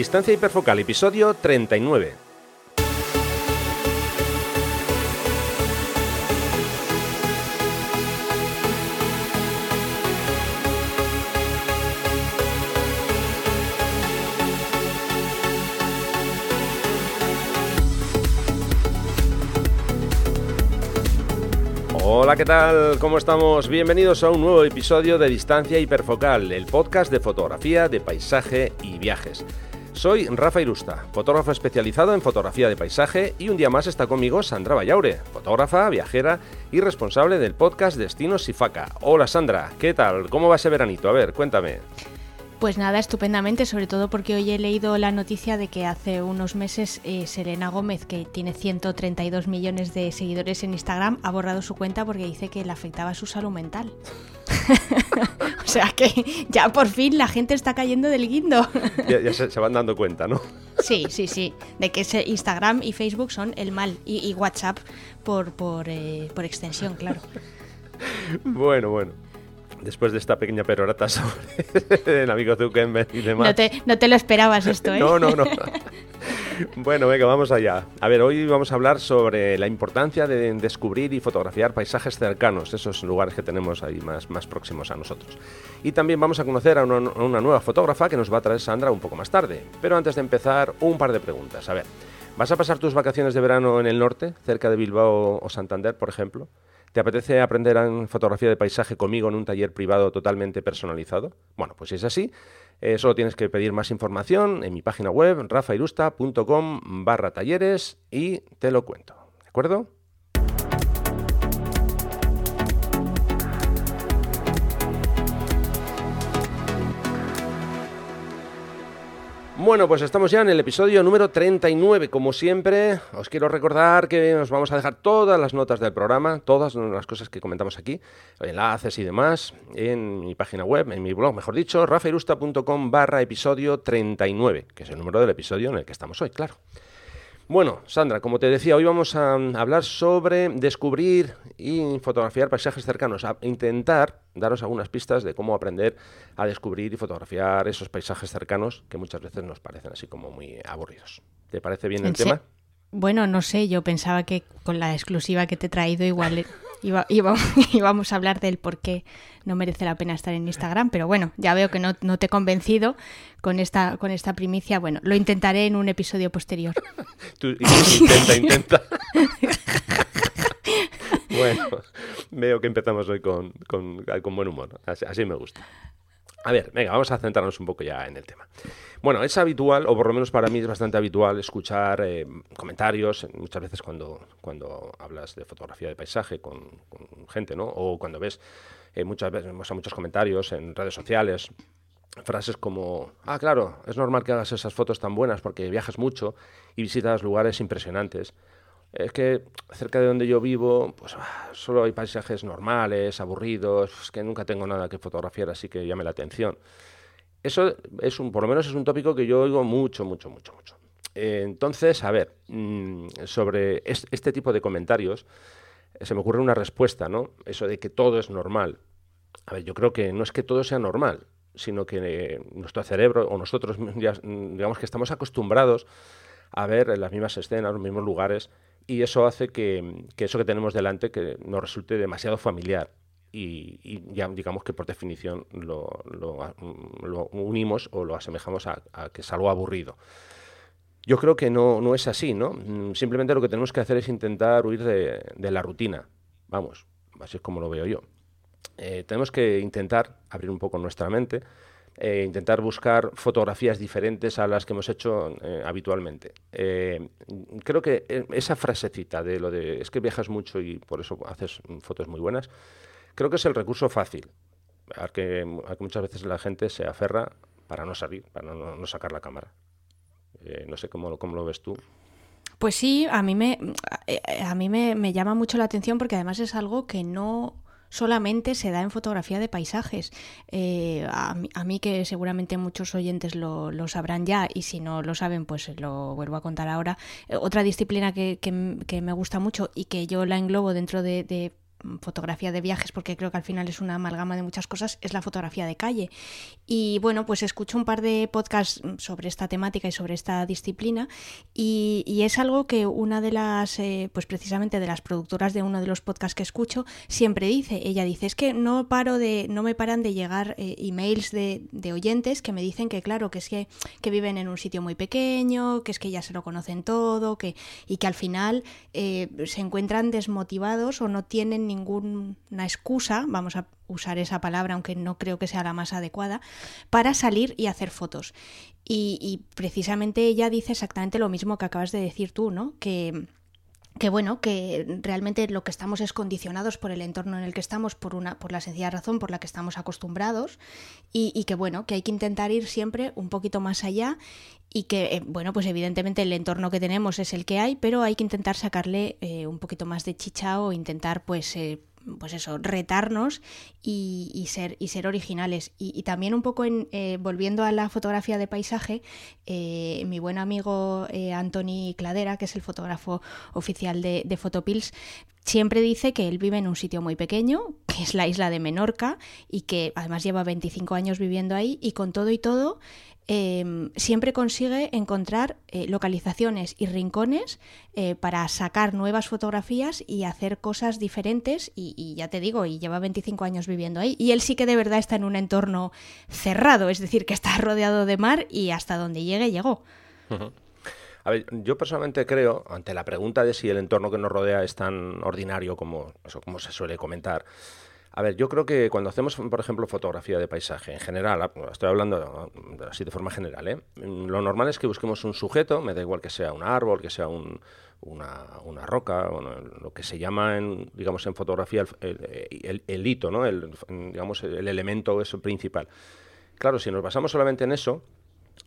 Distancia hiperfocal, episodio 39. Hola, ¿qué tal? ¿Cómo estamos? Bienvenidos a un nuevo episodio de Distancia Hiperfocal, el podcast de fotografía, de paisaje y viajes. Soy Rafa Irusta, fotógrafo especializado en fotografía de paisaje y un día más está conmigo Sandra Vallaure, fotógrafa, viajera y responsable del podcast Destinos Sifaca. Hola Sandra, ¿qué tal? ¿Cómo va ese veranito? A ver, cuéntame. Pues nada, estupendamente, sobre todo porque hoy he leído la noticia de que hace unos meses eh, Selena Gómez, que tiene 132 millones de seguidores en Instagram, ha borrado su cuenta porque dice que le afectaba su salud mental. o sea que ya por fin la gente está cayendo del guindo. ya, se, van dando cuenta, ¿no? sí, sí, sí, de que Instagram y Facebook son el mal y, WhatsApp por, por, eh, por extensión, claro. bueno, bueno después de esta pequeña perorata sobre el amigo Zuckerberg y demás. No te, no te lo esperabas esto, ¿eh? no, no, no. Bueno, venga, vamos allá. A ver, hoy vamos a hablar sobre la importancia de descubrir y fotografiar paisajes cercanos, esos lugares que tenemos ahí más, más próximos a nosotros. Y también vamos a conocer a una, a una nueva fotógrafa que nos va a traer Sandra un poco más tarde. Pero antes de empezar, un par de preguntas. A ver, ¿vas a pasar tus vacaciones de verano en el norte, cerca de Bilbao o Santander, por ejemplo? ¿Te apetece aprender en fotografía de paisaje conmigo en un taller privado totalmente personalizado? Bueno, pues si es así, eh, solo tienes que pedir más información en mi página web rafairusta.com barra talleres y te lo cuento. ¿De acuerdo? Bueno, pues estamos ya en el episodio número 39. Como siempre, os quiero recordar que os vamos a dejar todas las notas del programa, todas las cosas que comentamos aquí, enlaces y demás, en mi página web, en mi blog, mejor dicho, rafairusta.com barra episodio 39, que es el número del episodio en el que estamos hoy, claro. Bueno, Sandra, como te decía, hoy vamos a hablar sobre descubrir y fotografiar paisajes cercanos, a intentar daros algunas pistas de cómo aprender a descubrir y fotografiar esos paisajes cercanos que muchas veces nos parecen así como muy aburridos. ¿Te parece bien el tema? Bueno, no sé, yo pensaba que con la exclusiva que te he traído igual Iba, íbamos a hablar del por qué no merece la pena estar en Instagram, pero bueno, ya veo que no, te he convencido con esta, con esta primicia. Bueno, lo intentaré en un episodio posterior. intenta, intenta. bueno, veo que empezamos hoy con, con, buen humor. así me gusta. A ver, venga, vamos a centrarnos un poco ya en el tema. Bueno, es habitual, o por lo menos para mí es bastante habitual, escuchar eh, comentarios, muchas veces cuando, cuando hablas de fotografía de paisaje con, gente, ¿no? O cuando ves eh, muchas veces muchos comentarios en redes sociales, frases como, ah, claro, es normal que hagas esas fotos tan buenas porque viajas mucho y visitas lugares impresionantes es que cerca de donde yo vivo, pues ah, solo hay paisajes normales, aburridos, es que nunca tengo nada que fotografiar, así que llame la atención. Eso es un, por lo menos es un tópico que yo oigo mucho, mucho, mucho, mucho. Eh, entonces, a ver, mm, sobre este tipo de comentarios, se me ocurre una respuesta, ¿no? Eso de que todo es normal. A ver, yo creo que no es que todo sea normal, sino que eh, nuestro cerebro o nosotros, digamos que estamos acostumbrados a ver las mismas escenas, los mismos lugares, y eso hace que, eso que tenemos delante que nos resulte demasiado familiar. Y, ya digamos que por definición lo, unimos o lo asemejamos a, que es algo aburrido. Yo creo que no, no es así, ¿no? Mm, simplemente lo que tenemos que hacer es intentar huir de, la rutina. Vamos, así es como lo veo yo. Eh, tenemos que intentar abrir un poco nuestra mente eh, intentar buscar fotografías diferentes a las que hemos hecho eh, habitualmente. Eh, creo que esa frasecita de lo de es que viajas mucho y por eso haces fotos muy buenas, creo que es el recurso fácil, al que, muchas veces la gente se aferra para no salir, para no, sacar la cámara. no sé cómo, cómo lo ves tú. Pues sí, a mí me, a mí me llama mucho la atención porque además es algo que no solamente se da en fotografía de paisajes. Eh, a, mí, que seguramente muchos oyentes lo, sabrán ya y si no lo saben pues lo vuelvo a contar ahora. Eh, otra disciplina que, me gusta mucho y que yo la englobo dentro de, fotografía de viajes, porque creo que al final es una amalgama de muchas cosas, es la fotografía de calle. Y bueno, pues escucho un par de podcasts sobre esta temática y sobre esta disciplina y, es algo que una de las, eh, pues precisamente de las productoras de uno de los podcasts que escucho, siempre dice, ella dice, es que no paro de, no me paran de llegar eh, emails de, de, oyentes que me dicen que claro, que es que, que, viven en un sitio muy pequeño, que es que ya se lo conocen todo, que, y que al final eh, se encuentran desmotivados o no tienen ninguna excusa, vamos a usar esa palabra, aunque no creo que sea la más adecuada, para salir y hacer fotos. Y, precisamente ella dice exactamente lo mismo que acabas de decir tú, ¿no? Que, que bueno, que realmente lo que estamos es condicionados por el entorno en el que estamos, por una, por la sencilla razón por la que estamos acostumbrados, y, que bueno, que hay que intentar ir siempre un poquito más allá y que, eh, bueno, pues evidentemente el entorno que tenemos es el que hay, pero hay que intentar sacarle eh, un poquito más de chicha o intentar, pues, eh, pues eso, retarnos y, ser, y ser originales. Y, también un poco en, volviendo a la fotografía de paisaje, mi buen amigo Anthony Cladera, que es el fotógrafo oficial de, de Photopills, siempre dice que él vive en un sitio muy pequeño, que es la isla de Menorca, y que además lleva 25 años viviendo ahí, y con todo y todo Em, siempre consigue encontrar eh, localizaciones y rincones eh, para sacar nuevas fotografías y hacer cosas diferentes y, ya te digo, y lleva 25 años viviendo ahí. Y él sí que de verdad está en un entorno cerrado, es decir, que está rodeado de mar y hasta donde llegue llegó. A ver, yo personalmente creo, ante la pregunta de si el entorno que nos rodea es tan ordinario como, eso, como se suele comentar, a ver, yo creo que cuando hacemos, por ejemplo, fotografía de paisaje, en general, ah, estoy hablando así de forma general, ¿eh? lo normal es que busquemos un sujeto, me da igual que sea un árbol, que sea una, roca, lo que se llama, en, digamos, en fotografía el, hito, ¿no? el, digamos, el elemento eso principal. Claro, si nos basamos solamente en eso,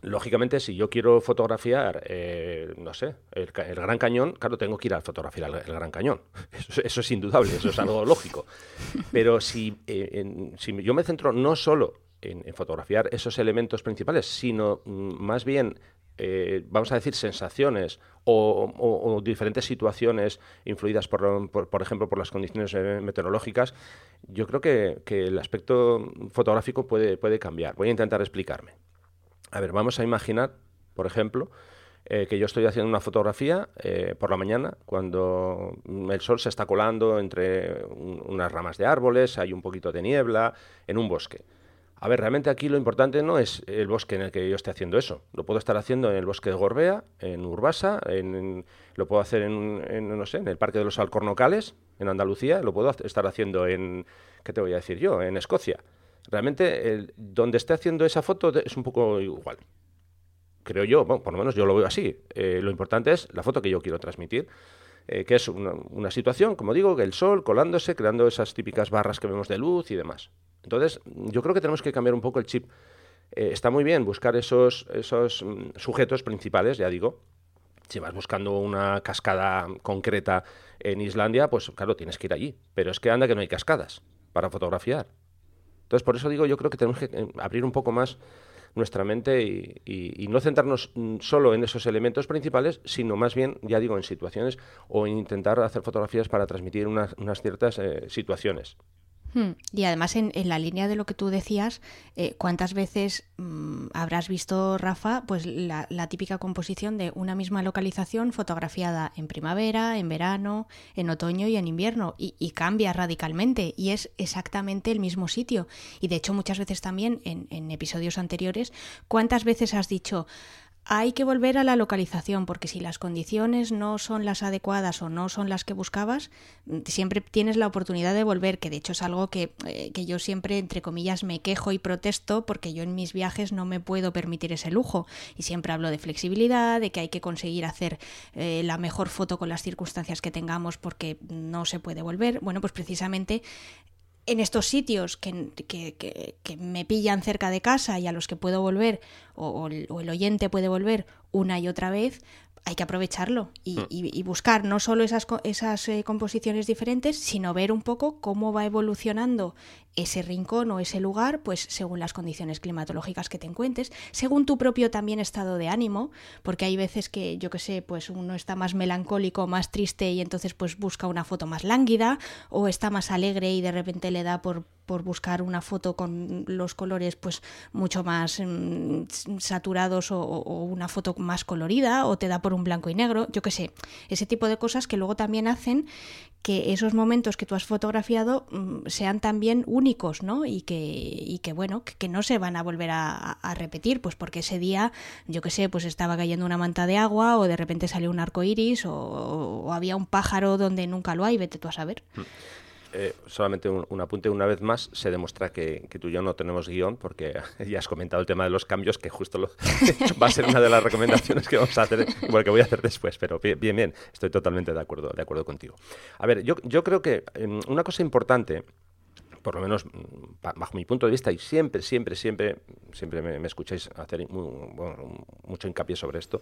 lógicamente, si yo quiero fotografiar, eh, no sé, el, Gran Cañón, claro, tengo que ir a fotografiar el, Gran Cañón. Eso, es indudable, eso es algo lógico. Pero si, eh, si yo me centro no solo en, fotografiar esos elementos principales, sino mm, más bien, eh, vamos a decir, sensaciones o, diferentes situaciones influidas, por, por, ejemplo, por las condiciones meteorológicas, yo creo que, que el aspecto fotográfico puede, puede cambiar. Voy a intentar explicarme. A ver, vamos a imaginar, por ejemplo, eh, que yo estoy haciendo una fotografía eh, por la mañana cuando el sol se está colando entre unas ramas de árboles, hay un poquito de niebla, en un bosque. A ver, realmente aquí lo importante no es el bosque en el que yo esté haciendo eso. Lo puedo estar haciendo en el bosque de Gorbea, en Urbasa, en, lo puedo hacer en, no sé, en el Parque de los Alcornocales, en Andalucía, lo puedo estar haciendo en, ¿qué te voy a decir yo?, en Escocia. Realmente, el, donde esté haciendo esa foto es un poco igual. Creo yo, por lo menos yo lo veo así. Eh, lo importante es la foto que yo quiero transmitir, eh, que es una, situación, como digo, que el sol colándose, creando esas típicas barras que vemos de luz y demás. Entonces, yo creo que tenemos que cambiar un poco el chip. Eh, está muy bien buscar esos, esos mm, sujetos principales, ya digo, si vas buscando una cascada concreta en Islandia, pues claro, tienes que ir allí. Pero es que anda que no hay cascadas para fotografiar. Entonces, por eso digo, yo creo que tenemos que eh, abrir un poco más nuestra mente y, no centrarnos mm, solo en esos elementos principales, sino más bien, ya digo, en situaciones o en intentar hacer fotografías para transmitir unas, ciertas eh, situaciones. Hmm. Y además, en, la línea de lo que tú decías, eh, ¿cuántas veces mm, habrás visto, Rafa, pues la, típica composición de una misma localización fotografiada en primavera, en verano, en otoño y en invierno? Y, cambia radicalmente y es exactamente el mismo sitio. Y de hecho, muchas veces también en, en episodios anteriores, ¿cuántas veces has dicho, hay que volver a la localización, porque si las condiciones no son las adecuadas o no son las que buscabas, mm, siempre tienes la oportunidad de volver, que de hecho es algo que, eh, que, yo siempre, entre comillas, me quejo y protesto, porque yo en mis viajes no me puedo permitir ese lujo. Y siempre hablo de flexibilidad, de que hay que conseguir hacer eh, la mejor foto con las circunstancias que tengamos, porque no se puede volver. Bueno, pues precisamente en estos sitios que, que, me pillan cerca de casa y a los que puedo volver, o, el, oyente puede volver una y otra vez, hay que aprovecharlo y, mm. buscar no solo esas, esas eh, composiciones diferentes, sino ver un poco cómo va evolucionando ese rincón o ese lugar, pues según las condiciones climatológicas que te encuentres, según tu propio también estado de ánimo, porque hay veces que, yo que sé, pues uno está más melancólico, más triste y entonces pues busca una foto más lánguida, o está más alegre y de repente le da por por buscar una foto con los colores pues mucho más mm, saturados o, una foto más colorida o te da por un blanco y negro, yo qué sé, ese tipo de cosas que luego también hacen que esos momentos que tú has fotografiado mm, sean también únicos, ¿no? Y que, y que bueno, que, no se van a volver a, repetir, pues porque ese día, yo qué sé, pues estaba cayendo una manta de agua o de repente salió un arco iris o, o había un pájaro donde nunca lo hay, vete tú a saber. Mm. Eh, solamente un, apunte una vez más, se demuestra que, tú y yo no tenemos guion, porque ya has comentado el tema de los cambios, que justo lo, va a ser una de las recomendaciones que vamos a hacer, bueno, que voy a hacer después, pero bien, bien, estoy totalmente de acuerdo, de acuerdo contigo. A ver, yo, yo creo que em, una cosa importante por lo menos mm, bajo mi punto de vista, y siempre, siempre, siempre, siempre me, escucháis hacer mucho hincapié sobre esto.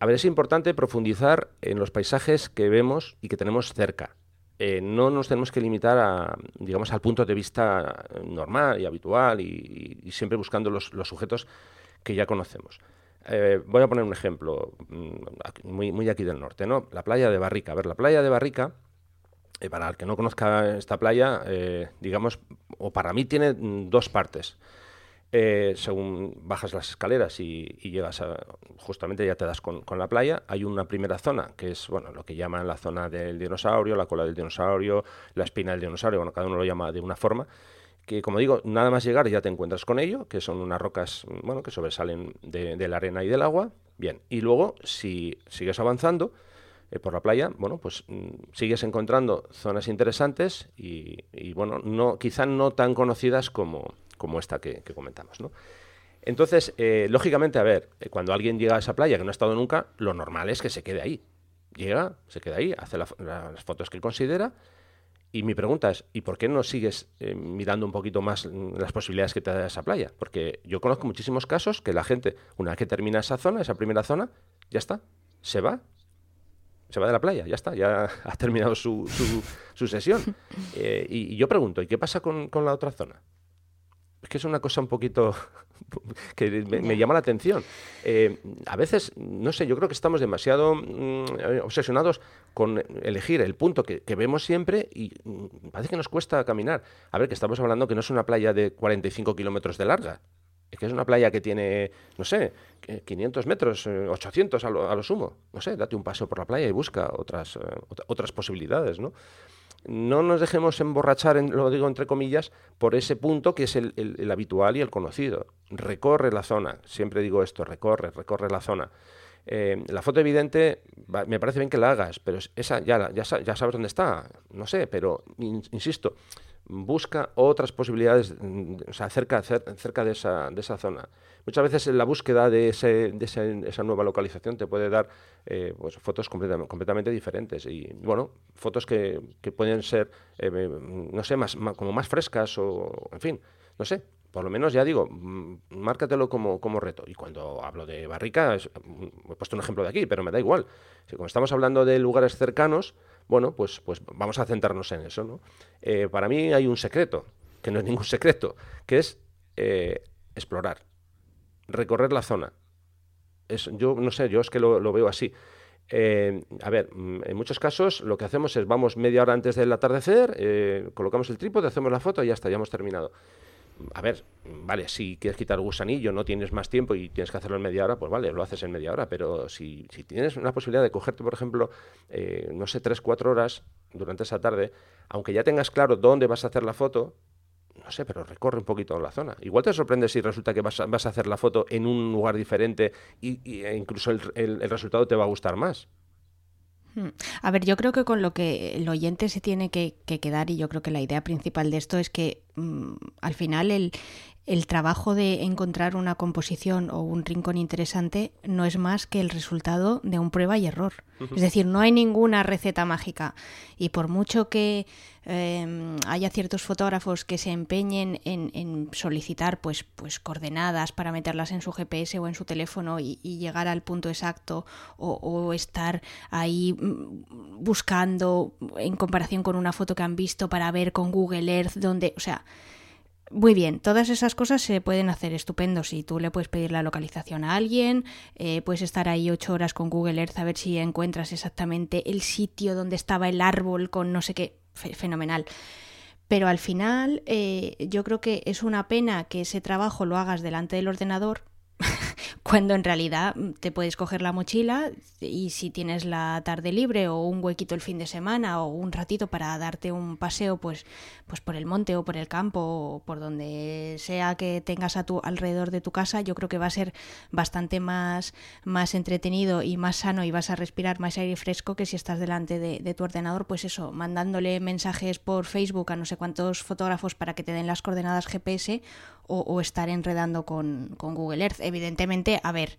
A ver, es importante profundizar en los paisajes que vemos y que tenemos cerca. Eh, no nos tenemos que limitar a, digamos, al punto de vista normal y habitual y, siempre buscando los, sujetos que ya conocemos. Eh, voy a poner un ejemplo mm, muy, muy aquí del norte, ¿no? La playa de Barrica. A ver, la playa de Barrica, eh, para el que no conozca esta playa, digamos, o para mí tiene dos partes. Eh, según bajas las escaleras y, llegas a, justamente ya te das con, la playa, hay una primera zona que es bueno lo que llaman la zona del dinosaurio, la cola del dinosaurio, la espina del dinosaurio, bueno, cada uno lo llama de una forma, que como digo, nada más llegar ya te encuentras con ello, que son unas rocas bueno, que sobresalen de, la arena y del agua, bien, y luego si sigues avanzando, eh, por la playa, bueno, pues mm, sigues encontrando zonas interesantes y, y, bueno, no, quizá no tan conocidas como, como esta que, comentamos, ¿no? Entonces, eh, lógicamente, a ver, eh, cuando alguien llega a esa playa que no ha estado nunca, lo normal es que se quede ahí. Llega, se queda ahí, hace las fotos que él considera. Y mi pregunta es, ¿y por qué no sigues eh, mirando un poquito más las posibilidades que te da esa playa? Porque yo conozco muchísimos casos que la gente, una vez que termina esa zona, esa primera zona, ya está, se va, se va de la playa, ya está, ya ha terminado su, su, sesión. y, yo pregunto, ¿y qué pasa con la otra zona? Es que es una cosa un poquito que me, llama la atención. Eh, a veces, no sé, yo creo que estamos demasiado mm, obsesionados con elegir el punto que, vemos siempre y mm, parece que nos cuesta caminar. A ver, que estamos hablando que no es una playa de 45 kilómetros de larga, es que es una playa que tiene, no sé, 500 metros, 800 eh, a lo, a lo, sumo. No sé, date un paseo por la playa y busca otras, eh, otras posibilidades, ¿no? No nos dejemos emborrachar, lo digo entre comillas, por ese punto que es el, habitual y el conocido. Recorre la zona, siempre digo esto, recorre, recorre la zona. Eh, la foto evidente, me parece bien que la hagas, pero esa ya, ya, ya sabes dónde está, no sé, pero insisto, busca otras posibilidades mm, o sea, cerca, cerca de, esa, de esa zona. Muchas veces la búsqueda de, ese, de esa nueva localización te puede dar eh, pues, fotos completamente, completamente, diferentes y, bueno, fotos que, que pueden ser, eh, no sé, más, como más frescas o, en fin, no sé, por lo menos ya digo, mm, márcatelo como, como reto. Y cuando hablo de barrica, he puesto un ejemplo de aquí, pero me da igual. Si como estamos hablando de lugares cercanos, bueno, pues, pues vamos a centrarnos en eso. ¿no? Eh, para mí hay un secreto, que no es ningún secreto, que es eh, explorar, recorrer la zona. Es, yo no sé, yo es que lo, veo así. Eh, a ver, mm, en muchos casos lo que hacemos es vamos media hora antes del atardecer, colocamos el trípode, hacemos la foto y ya está, ya hemos terminado a ver, vale, si quieres quitar el gusanillo, no tienes más tiempo y tienes que hacerlo en media hora, pues vale, lo haces en media hora, pero si, si tienes una posibilidad de cogerte, por ejemplo, eh, no sé, tres, cuatro horas durante esa tarde, aunque ya tengas claro dónde vas a hacer la foto, no sé, pero recorre un poquito la zona. Igual te sorprende si resulta que vas a, vas a hacer la foto en un lugar diferente y, e incluso el resultado te va a gustar más. A ver, yo creo que con lo que el oyente se tiene que, quedar, y yo creo que la idea principal de esto es que mm, al final el, el trabajo de encontrar una composición o un rincón interesante no es más que el resultado de un prueba y error. Es decir, no hay ninguna receta mágica. Y por mucho que em, haya ciertos fotógrafos que se empeñen en, solicitar pues, pues coordenadas para meterlas en su GPS o en su teléfono y, llegar al punto exacto o, o, estar ahí mm, buscando en comparación con una foto que han visto para ver con Google Earth donde, o sea, muy bien, todas esas cosas se pueden hacer estupendo. Si tú le puedes pedir la localización a alguien, eh, puedes estar ahí ocho horas con Google Earth a ver si encuentras exactamente el sitio donde estaba el árbol con no sé qué, fenomenal. Pero al final eh, yo creo que es una pena que ese trabajo lo hagas delante del ordenador cuando en realidad mm, te puedes coger la mochila y si tienes la tarde libre o un huequito el fin de semana o un ratito para darte un paseo pues, pues por el monte o por el campo o por donde sea que tengas a tu alrededor de tu casa, yo creo que va a ser bastante más, más entretenido y más sano y vas a respirar más aire fresco que si estás delante de, de tu ordenador, pues eso, mandándole mensajes por Facebook a no sé cuántos fotógrafos para que te den las coordenadas GPS o, estar enredando con, con Google Earth. Evidentemente, a ver,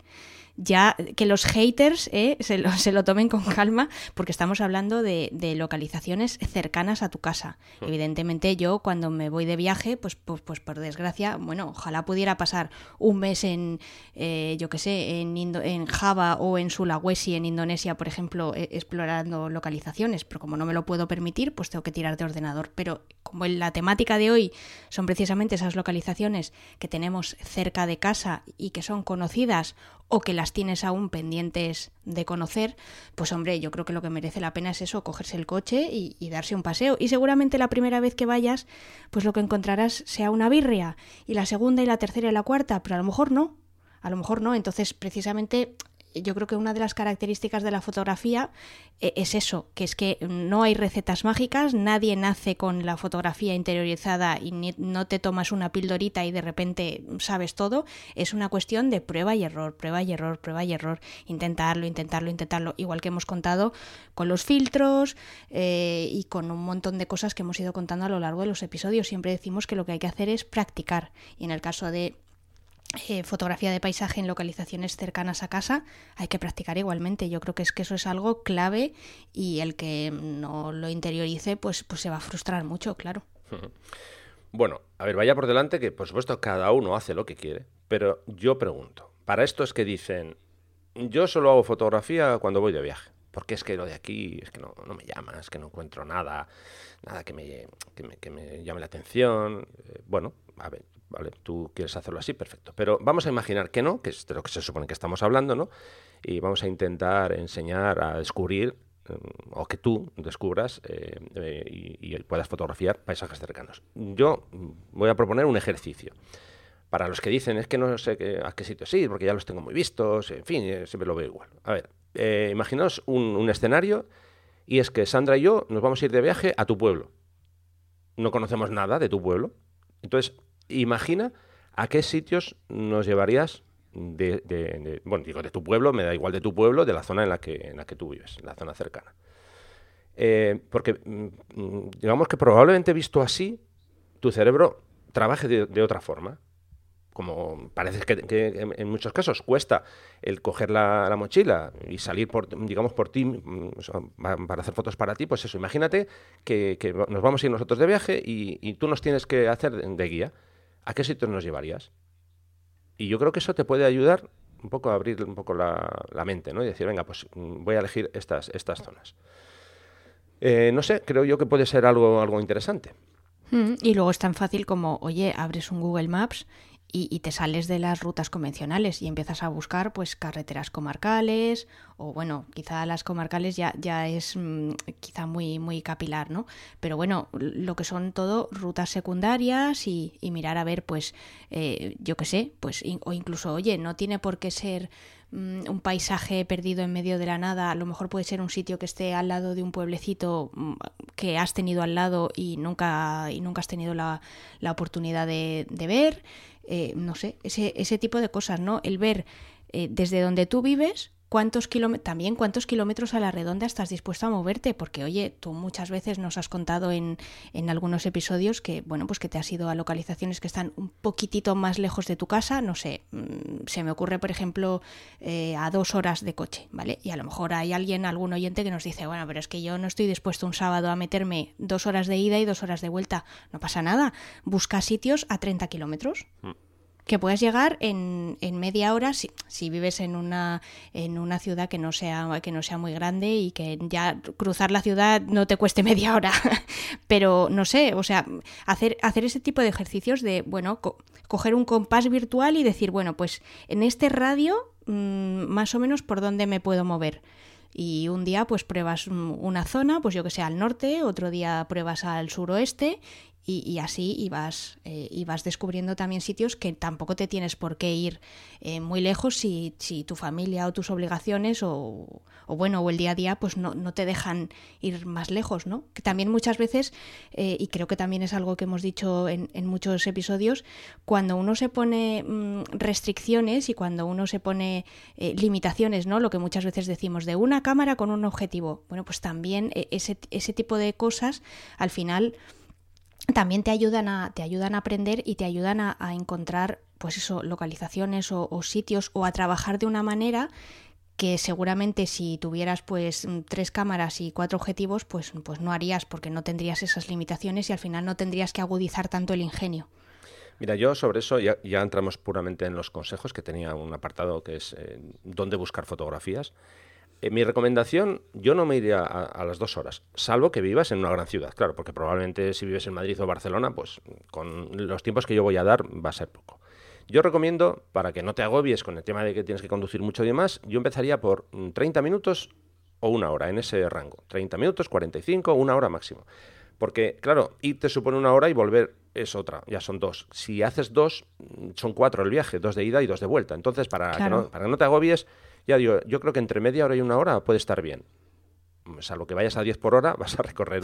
ya que los haters eh, se, lo, se, lo, tomen con calma, porque estamos hablando de, localizaciones cercanas a tu casa. Evidentemente, yo cuando me voy de viaje, pues, pues, pues por desgracia, bueno, ojalá pudiera pasar un mes en, eh, yo qué sé, en, en Java o en Sulawesi, en Indonesia, por ejemplo, e, explorando localizaciones, pero como no me lo puedo permitir, pues tengo que tirar de ordenador. Pero como la temática de hoy son precisamente esas localizaciones que tenemos cerca de casa y que son conocidas o que las tienes aún pendientes de conocer, pues hombre, yo creo que lo que merece la pena es eso, cogerse el coche y, darse un paseo. Y seguramente la primera vez que vayas, pues lo que encontrarás sea una birria, y la segunda y la tercera y la cuarta, pero a lo mejor no. A lo mejor no, entonces precisamente yo creo que una de las características de la fotografía eh, es eso, que es que no hay recetas mágicas, nadie nace con la fotografía interiorizada y no te tomas una pildorita y de repente sabes todo, es una cuestión de prueba y error, prueba y error, prueba y error, intentarlo, intentarlo, intentarlo, igual que hemos contado con los filtros eh, y con un montón de cosas que hemos ido contando a lo largo de los episodios. Siempre decimos que lo que hay que hacer es practicar. Y en el caso de eh, fotografía de paisaje en localizaciones cercanas a casa, hay que practicar igualmente. Yo creo que es que eso es algo clave y el que no lo interiorice, pues, pues se va a frustrar mucho, claro. Bueno, a ver, vaya por delante que por supuesto cada uno hace lo que quiere, pero yo pregunto, para estos que dicen, yo solo hago fotografía cuando voy de viaje, porque es que lo de aquí es que no, me llama, es que no encuentro nada, nada que me, que me llame la atención. Eh, bueno, a ver, ¿vale? Tú quieres hacerlo así, perfecto. Pero vamos a imaginar que no, que es de lo que se supone que estamos hablando, ¿no? Y vamos a intentar enseñar a descubrir eh, o que tú descubras eh, eh, y, puedas fotografiar paisajes cercanos. Yo voy a proponer un ejercicio. Para los que dicen, es que no sé a qué sitio sí, porque ya los tengo muy vistos, en fin, siempre lo veo igual. A ver, imaginaos un, un escenario y es que Sandra y yo nos vamos a ir de viaje a tu pueblo. No conocemos nada de tu pueblo. Entonces, imagina a qué sitios nos llevarías de, bueno, digo de tu pueblo, me da igual de tu pueblo, de la zona en la que, en la que tú vives, la zona cercana. Eh, porque mm, digamos que probablemente visto así, tu cerebro trabaje de, otra forma. Como parece que, en muchos casos cuesta el coger la, mochila y salir por, digamos, por ti, mm, para hacer fotos para ti, pues eso, imagínate que, nos vamos a ir nosotros de viaje y, y tú nos tienes que hacer de guía. ¿A qué sitios nos llevarías? Y yo creo que eso te puede ayudar un poco a abrir un poco la, mente, ¿no? Y decir, venga, pues mm, voy a elegir estas, estas zonas. Eh, no sé, creo yo que puede ser algo, algo interesante. Mm, y luego es tan fácil como, oye, abres un Google Maps y, te sales de las rutas convencionales y empiezas a buscar pues carreteras comarcales o bueno quizá las comarcales ya, ya es mm, quizá muy muy capilar no pero bueno lo que son todo rutas secundarias y, mirar a ver pues eh, yo qué sé pues o incluso oye no tiene por qué ser mm, un paisaje perdido en medio de la nada, a lo mejor puede ser un sitio que esté al lado de un pueblecito mm, que has tenido al lado y nunca, y nunca has tenido la, la oportunidad de, de ver. Eh, no sé, ese, ese tipo de cosas, ¿no? El ver eh, desde donde tú vives cuántos kilómetros, también cuántos kilómetros a la redonda estás dispuesto a moverte, porque oye, tú muchas veces nos has contado en, en, algunos episodios que, bueno, pues que te has ido a localizaciones que están un poquitito más lejos de tu casa, no sé, mm, se me ocurre, por ejemplo, eh, a dos horas de coche, ¿vale? Y a lo mejor hay alguien, algún oyente que nos dice, bueno, pero es que yo no estoy dispuesto un sábado a meterme dos horas de ida y dos horas de vuelta, no pasa nada, busca sitios a 30 kilómetros. Mm que puedas llegar en, en media hora si, si, vives en una, en una ciudad que no, sea, que no sea muy grande y que ya cruzar la ciudad no te cueste media hora. Pero no sé, o sea, hacer, hacer ese tipo de ejercicios de, bueno, coger un compás virtual y decir, bueno, pues en este radio mmm, más o menos por dónde me puedo mover y un día pues pruebas una zona, pues yo que sé, al norte, otro día pruebas al suroeste y, así ibas, eh, ibas descubriendo también sitios que tampoco te tienes por qué ir eh, muy lejos si, si, tu familia o tus obligaciones o, o, bueno o el día a día pues no, no, te dejan ir más lejos, ¿no? Que también muchas veces, eh, y creo que también es algo que hemos dicho en, en muchos episodios, cuando uno se pone mmm, restricciones y cuando uno se pone limitaciones, ¿no? Lo que muchas veces decimos de una cámara con un objetivo. Bueno, pues también ese, ese tipo de cosas al final también te ayudan a, te ayudan a aprender y te ayudan a, encontrar pues eso, localizaciones o, sitios o a trabajar de una manera que seguramente si tuvieras pues tres cámaras y cuatro objetivos, pues, pues no harías porque no tendrías esas limitaciones y al final no tendrías que agudizar tanto el ingenio. Mira, yo sobre eso ya, entramos puramente en los consejos, que tenía un apartado que es eh, dónde buscar fotografías. Eh, mi recomendación, yo no me iría a, las dos horas, salvo que vivas en una gran ciudad, claro, porque probablemente si vives en Madrid o Barcelona, pues con los tiempos que yo voy a dar va a ser poco. Yo recomiendo, para que no te agobies con el tema de que tienes que conducir mucho y demás, yo empezaría por 30 minutos o una hora, en ese rango. 30 minutos, 45, una hora máximo. Porque, claro, ir te supone una hora y volver es otra, ya son dos. Si haces dos, son cuatro el viaje, dos de ida y dos de vuelta. Entonces, para, que, no, para que no te agobies, ya digo, yo creo que entre media hora y una hora puede estar bien. Salvo que vayas a 10 por hora, vas a recorrer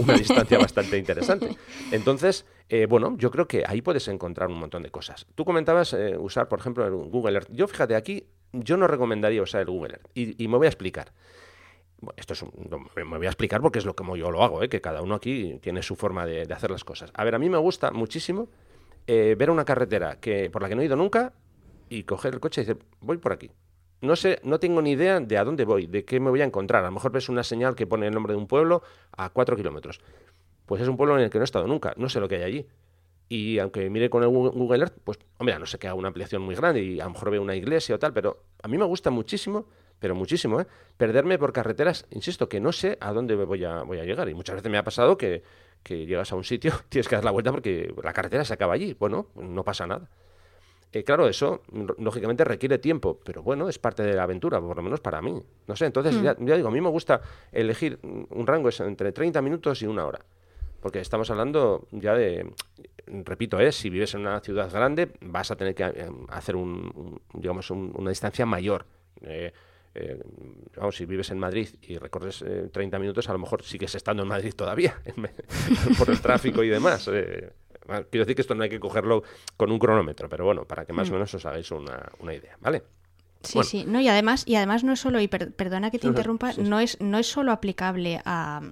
una distancia bastante interesante. Entonces, eh, bueno, yo creo que ahí puedes encontrar un montón de cosas. Tú comentabas eh, usar, por ejemplo, el Google Earth. Yo, fíjate, aquí yo no recomendaría usar el Google Earth. Y, me voy a explicar. esto es me voy a explicar porque es lo como yo lo hago, ¿eh? que cada uno aquí tiene su forma de, hacer las cosas. A ver, a mí me gusta muchísimo ver una carretera que, por la que no he ido nunca y coger el coche y decir, voy por aquí no sé, no tengo ni idea de a dónde voy, de qué me voy a encontrar. A lo mejor ves una señal que pone el nombre de un pueblo a cuatro kilómetros. Pues es un pueblo en el que no he estado nunca, no sé lo que hay allí. Y aunque mire con el Google Earth, pues, hombre, no sé que haga una ampliación muy grande y a lo mejor veo una iglesia o tal, pero a mí me gusta muchísimo, pero muchísimo, ¿eh? perderme por carreteras, insisto, que no sé a dónde voy a, voy a llegar. Y muchas veces me ha pasado que, que llegas a un sitio, tienes que dar la vuelta porque la carretera se acaba allí. Bueno, no pasa nada. Eh, claro, eso lógicamente requiere tiempo, pero bueno, es parte de la aventura, por lo menos para mí. No sé, entonces mm. ya, digo, a mí me gusta elegir un rango entre 30 minutos y una hora. Porque estamos hablando ya de, repito, es ¿eh? si vives en una ciudad grande, vas a tener que eh, hacer un, digamos, una distancia mayor. vamos, si vives en Madrid y recorres 30 minutos, a lo mejor sigues estando en Madrid todavía, por el tráfico y demás. Quiero decir que esto no hay que cogerlo con un cronómetro, pero bueno, para que más o mm. menos os hagáis una, una idea, ¿vale? Sí, sí, no, y además, y además no es solo, y perdona que te interrumpa, no es, no es solo aplicable a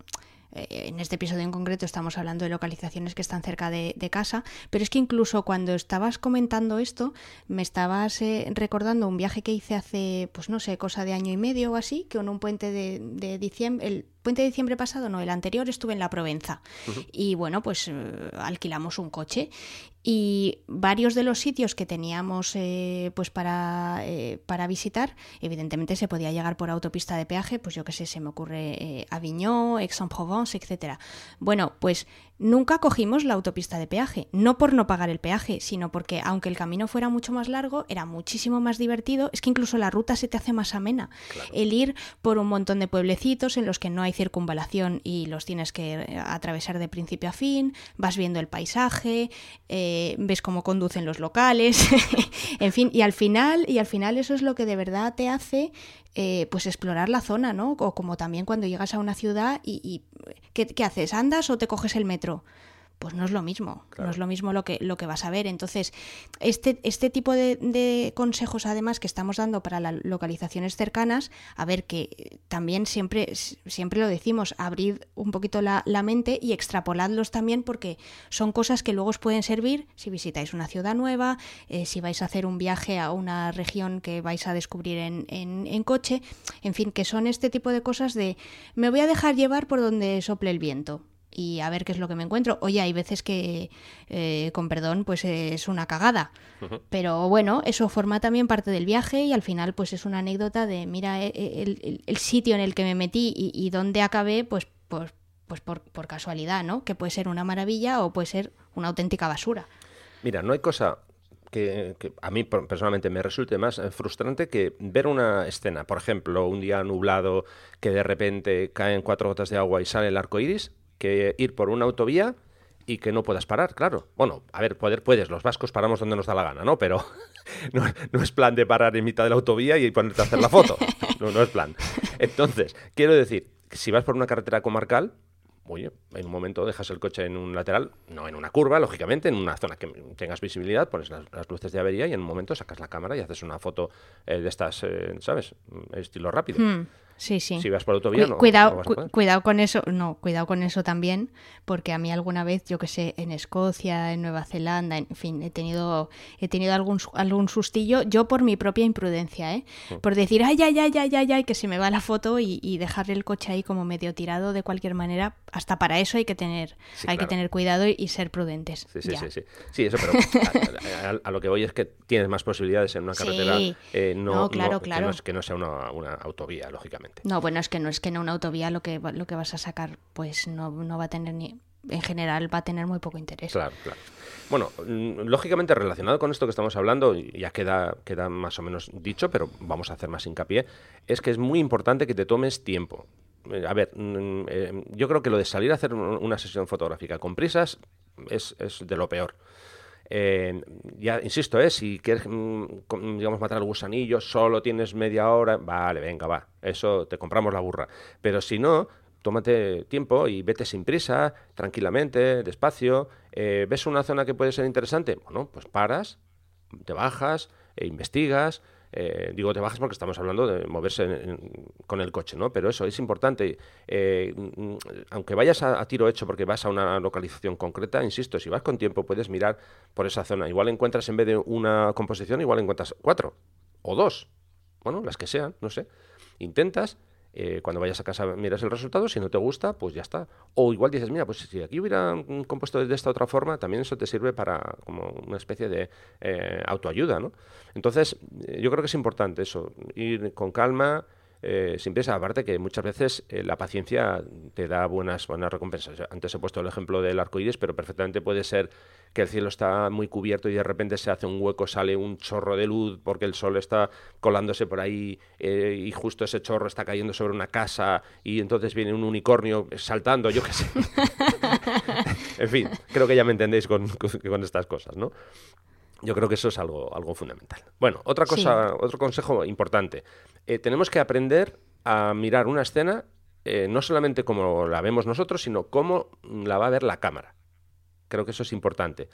eh, en este episodio en concreto estamos hablando de localizaciones que están cerca de, casa, pero es que incluso cuando estabas comentando esto, me estabas eh, recordando un viaje que hice hace, pues no sé, cosa de año y medio o así, que en un puente de, de diciembre, el puente de diciembre pasado, no, el anterior estuve en la Provenza. Y bueno, pues eh, alquilamos un coche. Y varios de los sitios que teníamos eh, pues para, eh, para visitar, evidentemente se podía llegar por autopista de peaje, pues yo qué sé, se me ocurre Avignon, Aix-en-Provence, etcétera. Bueno, pues Nunca cogimos la autopista de peaje, no por no pagar el peaje, sino porque aunque el camino fuera mucho más largo, era muchísimo más divertido, es que incluso la ruta se te hace más amena. El ir por un montón de pueblecitos en los que no hay circunvalación y los tienes que eh, atravesar de principio a fin, vas viendo el paisaje, eh, ves cómo conducen los locales, en fin, y al final, y al final eso es lo que de verdad te hace eh, pues explorar la zona, ¿no? O como también cuando llegas a una ciudad y, ¿qué, haces? ¿Andas o te coges el metro? Pues no es lo mismo, no es lo mismo lo que, lo que vas a ver. Entonces, este, este tipo de, consejos, además, que estamos dando para las localizaciones cercanas, a ver que también siempre, siempre lo decimos, abrir un poquito la, mente y extrapoladlos también porque son cosas que luego os pueden servir si visitáis una ciudad nueva, eh, si vais a hacer un viaje a una región que vais a descubrir en, en, en coche, en fin, que son este tipo de cosas de me voy a dejar llevar por donde sople el viento y a ver qué es lo que me encuentro. Oye, hay veces que, eh, con perdón, pues es una cagada. Pero bueno, eso forma también parte del viaje y al final pues es una anécdota de, mira, eh, eh, el, sitio en el que me metí y, dónde acabé, pues, pues, pues por, por, casualidad, ¿no? Que puede ser una maravilla o puede ser una auténtica basura. Mira, no hay cosa que, que, a mí personalmente me resulte más frustrante que ver una escena, por ejemplo, un día nublado que de repente caen cuatro gotas de agua y sale el arco iris que ir por una autovía y que no puedas parar, claro. Bueno, a ver, poder puedes, los vascos paramos donde nos da la gana, ¿no? Pero no, es plan de parar en mitad de la autovía y ponerte a hacer la foto. No, no es plan. Entonces, quiero decir, si vas por una carretera comarcal, oye, en un momento dejas el coche en un lateral, no en una curva, lógicamente, en una zona que tengas visibilidad, pones las, luces de avería y en un momento sacas la cámara y haces una foto eh, de estas, eh, ¿sabes? Estilo rápido. Hmm. Sí, sí. Si vas por autovía, no, cuidado, cuidado con eso, no, cuidado con eso también, porque a mí alguna vez, yo que sé, en Escocia, en Nueva Zelanda, en fin, he tenido, he tenido algún, algún sustillo, yo por mi propia imprudencia, ¿eh? Mm. Por decir, ay, ay, ay, ay, ay, ay, que se me va la foto y, y dejar el coche ahí como medio tirado de cualquier manera, hasta para eso hay que tener, hay que tener cuidado y, ser prudentes. Sí, sí, sí, sí, eso, pero a, lo que voy es que tienes más posibilidades en una carretera, eh, no, claro, claro. Que, no, que no sea una, una autovía, lógicamente. No, bueno, es que no es que en una autovía lo que, lo que vas a sacar, pues no, no va a tener ni. En general va a tener muy poco interés. Claro, claro. Bueno, mm, lógicamente relacionado con esto que estamos hablando, ya queda, queda más o menos dicho, pero vamos a hacer más hincapié, es que es muy importante que te tomes tiempo. Eh, a ver, mm, eh, yo creo que lo de salir a hacer una sesión fotográfica con prisas es, es de lo peor. Ya, insisto, ¿eh? si quieres, mm, digamos, matar al gusanillo, solo tienes media hora, vale, venga, va, eso te compramos la burra. Pero si no, tómate tiempo y vete sin prisa, tranquilamente, despacio. Eh, ¿Ves una zona que puede ser interesante? Bueno, pues paras, te bajas, e investigas, eh, digo, te bajas porque estamos hablando de moverse con el coche, ¿no? Pero eso es importante. Eh, mm, aunque vayas a, tiro hecho porque vas a una localización concreta, insisto, si vas con tiempo puedes mirar por esa zona. Igual encuentras en vez de una composición, igual encuentras cuatro o dos. Bueno, las que sean, no sé. Intentas eh, cuando vayas a casa miras el resultado, si no te gusta, pues ya está. O igual dices, mira, pues si aquí hubiera compuesto de esta otra forma, también eso te sirve para como una especie de eh, autoayuda, ¿no? Entonces, eh, yo creo que es importante eso, ir con calma, eh, sin. Aparte que muchas veces la paciencia te da buenas, buenas recompensas. Antes he puesto el ejemplo del arco iris, pero perfectamente puede ser que el cielo está muy cubierto y de repente se hace un hueco, sale un chorro de luz porque el sol está colándose por ahí eh, y justo ese chorro está cayendo sobre una casa y entonces viene un unicornio saltando, yo qué sé. en fin, creo que ya me entendéis con, estas cosas, ¿no? Yo creo que eso es algo, algo fundamental. Bueno, otra cosa, otro consejo importante. Eh, tenemos que aprender a mirar una escena eh, no solamente como la vemos nosotros, sino cómo la va a ver la cámara. Creo que eso es importante.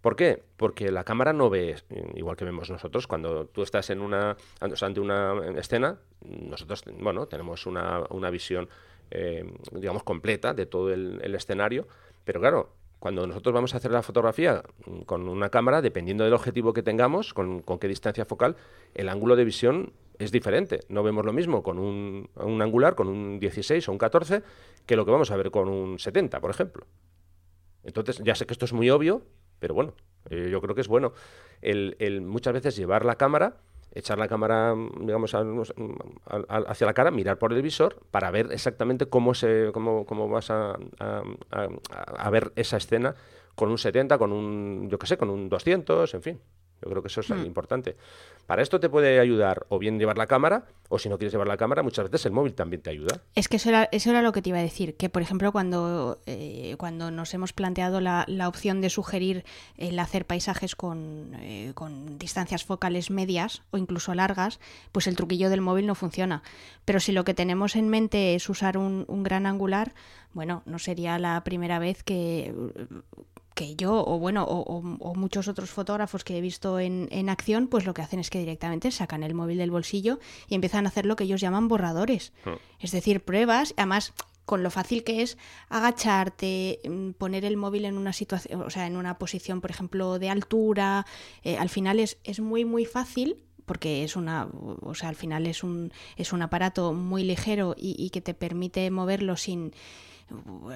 ¿Por qué? Porque la cámara no ve igual que vemos nosotros. Cuando tú estás en una, ante una escena, nosotros bueno, tenemos una, visión, eh, digamos, completa de todo el, escenario. Pero claro, cuando nosotros vamos a hacer la fotografía con una cámara, dependiendo del objetivo que tengamos, con, qué distancia focal, el ángulo de visión es diferente. No vemos lo mismo con un, angular, con un 16 o un 14, que lo que vamos a ver con un 70, por ejemplo. Entonces, ya sé que esto es muy obvio, pero bueno, eh, yo creo que es bueno el, muchas veces llevar la cámara, echar la cámara, digamos, hacia la cara, mirar por el visor para ver exactamente cómo, se, cómo, cómo vas a, a, ver esa escena con un 70, con un, yo qué sé, con un 200, en fin. Yo creo que eso es hmm. importante. Para esto te puede ayudar o bien llevar la cámara, o si no quieres llevar la cámara, muchas veces el móvil también te ayuda. Es que eso era, eso era lo que te iba a decir, que por ejemplo cuando, eh, cuando nos hemos planteado la, la opción de sugerir el hacer paisajes con, eh, con distancias focales medias o incluso largas, pues el truquillo del móvil no funciona. Pero si lo que tenemos en mente es usar un, un gran angular, bueno, no sería la primera vez que que yo o bueno o, muchos otros fotógrafos que he visto en, en, acción pues lo que hacen es que directamente sacan el móvil del bolsillo y empiezan a hacer lo que ellos llaman borradores hmm. es decir pruebas además con lo fácil que es agacharte mm, poner el móvil en una situación o sea en una posición por ejemplo de altura eh, al final es, es muy muy fácil porque es una o sea al final es un es un aparato muy ligero y que te permite moverlo sin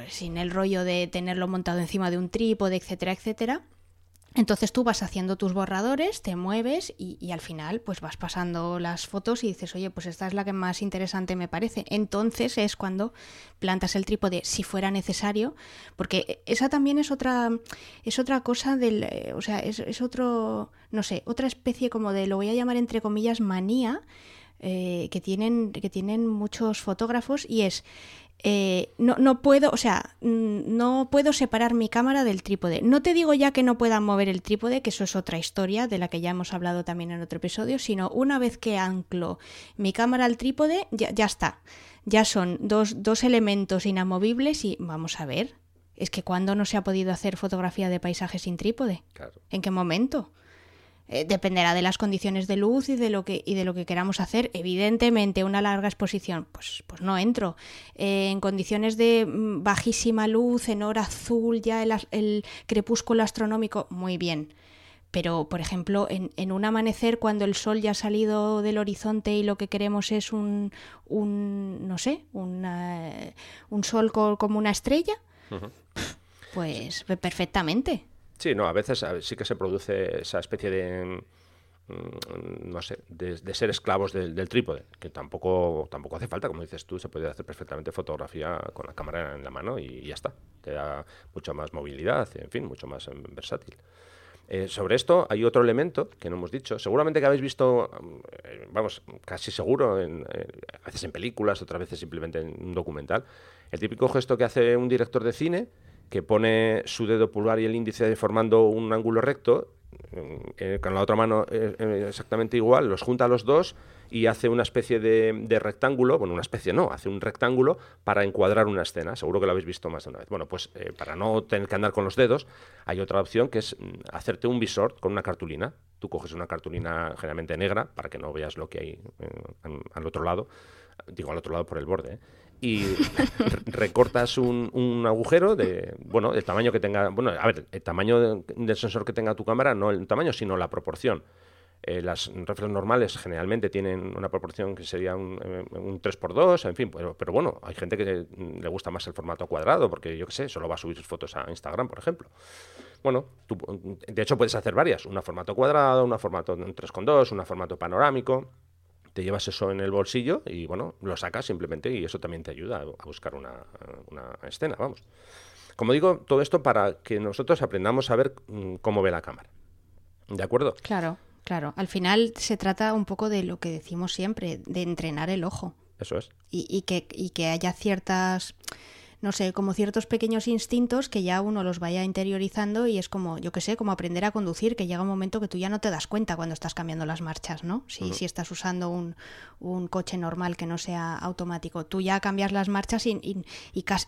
sin el rollo de tenerlo montado encima de un trípode, etcétera, etcétera. Entonces tú vas haciendo tus borradores, te mueves y, al final pues vas pasando las fotos y dices, oye, pues esta es la que más interesante me parece. Entonces es cuando plantas el trípode si fuera necesario, porque esa también es otra, es otra cosa del, o sea, es, es otro, no sé, otra especie como de, lo voy a llamar entre comillas, manía eh, que, tienen, que tienen muchos fotógrafos y es eh, no, no, puedo, o sea, mm, no puedo separar mi cámara del trípode. No te digo ya que no pueda mover el trípode, que eso es otra historia de la que ya hemos hablado también en otro episodio, sino una vez que anclo mi cámara al trípode, ya, ya está. Ya son dos, dos elementos inamovibles y vamos a ver. Es que cuando no se ha podido hacer fotografía de paisaje sin trípode. ¿En qué momento? Eh, dependerá de las condiciones de luz y de lo que y de lo que queramos hacer. Evidentemente una larga exposición pues pues no entro. Eh, en condiciones de mm, bajísima luz en hora azul ya el, crepúsculo astronómico muy bien. Pero por ejemplo en, en, un amanecer cuando el sol ya ha salido del horizonte y lo que queremos es un, un no sé un sol como una estrella pues perfectamente Sí, no, a veces sí que se produce esa especie de mm, no sé, de, ser esclavos del, trípode, que tampoco, tampoco hace falta, como dices tú, se puede hacer perfectamente fotografía con la cámara en la mano y, ya está. Te da mucha más movilidad, en fin, mucho más em, versátil. Eh, sobre esto hay otro elemento que no hemos dicho. Seguramente que habéis visto, mm, vamos, casi seguro, en, a veces en películas, otras veces simplemente en un documental, el típico gesto que hace un director de cine que pone su dedo pulgar y el índice formando un ángulo recto, eh, con la otra mano eh, eh, exactamente igual, los junta los dos y hace una especie de, rectángulo, bueno, una especie no, hace un rectángulo para encuadrar una escena. Seguro que lo habéis visto más de una vez. Bueno, pues para no tener que andar con los dedos, hay otra opción que es mm, hacerte un visor con una cartulina. Tú coges una cartulina generalmente negra para que no veas lo que hay al otro lado, digo al otro lado por el borde, y recortas un, un, agujero de, bueno, el tamaño que tenga, bueno, a ver, el tamaño del sensor que tenga tu cámara, no el tamaño, sino la proporción. Eh, las reflex normales generalmente tienen una proporción que sería un, eh, un 3x2, en fin, pero, pero, bueno, hay gente que le gusta más el formato cuadrado, porque yo qué sé, solo va a subir fotos a Instagram, por ejemplo. Bueno, de hecho puedes hacer varias, una formato cuadrado, una formato 3x2, una formato panorámico te llevas eso en el bolsillo y bueno, lo sacas simplemente y eso también te ayuda a buscar una, escena, vamos. Como digo, todo esto para que nosotros aprendamos a ver mm, cómo ve la cámara. ¿De acuerdo? Claro, claro. Al final se trata un poco de lo que decimos siempre, de entrenar el ojo. Eso es. Y, que, y que haya ciertas no sé, como ciertos pequeños instintos que ya uno los vaya interiorizando y es como, yo qué sé, como aprender a conducir, que llega un momento que tú ya no te das cuenta cuando estás cambiando las marchas, ¿no? Si, si estás usando un, un, coche normal que no sea automático, tú ya cambias las marchas y, y,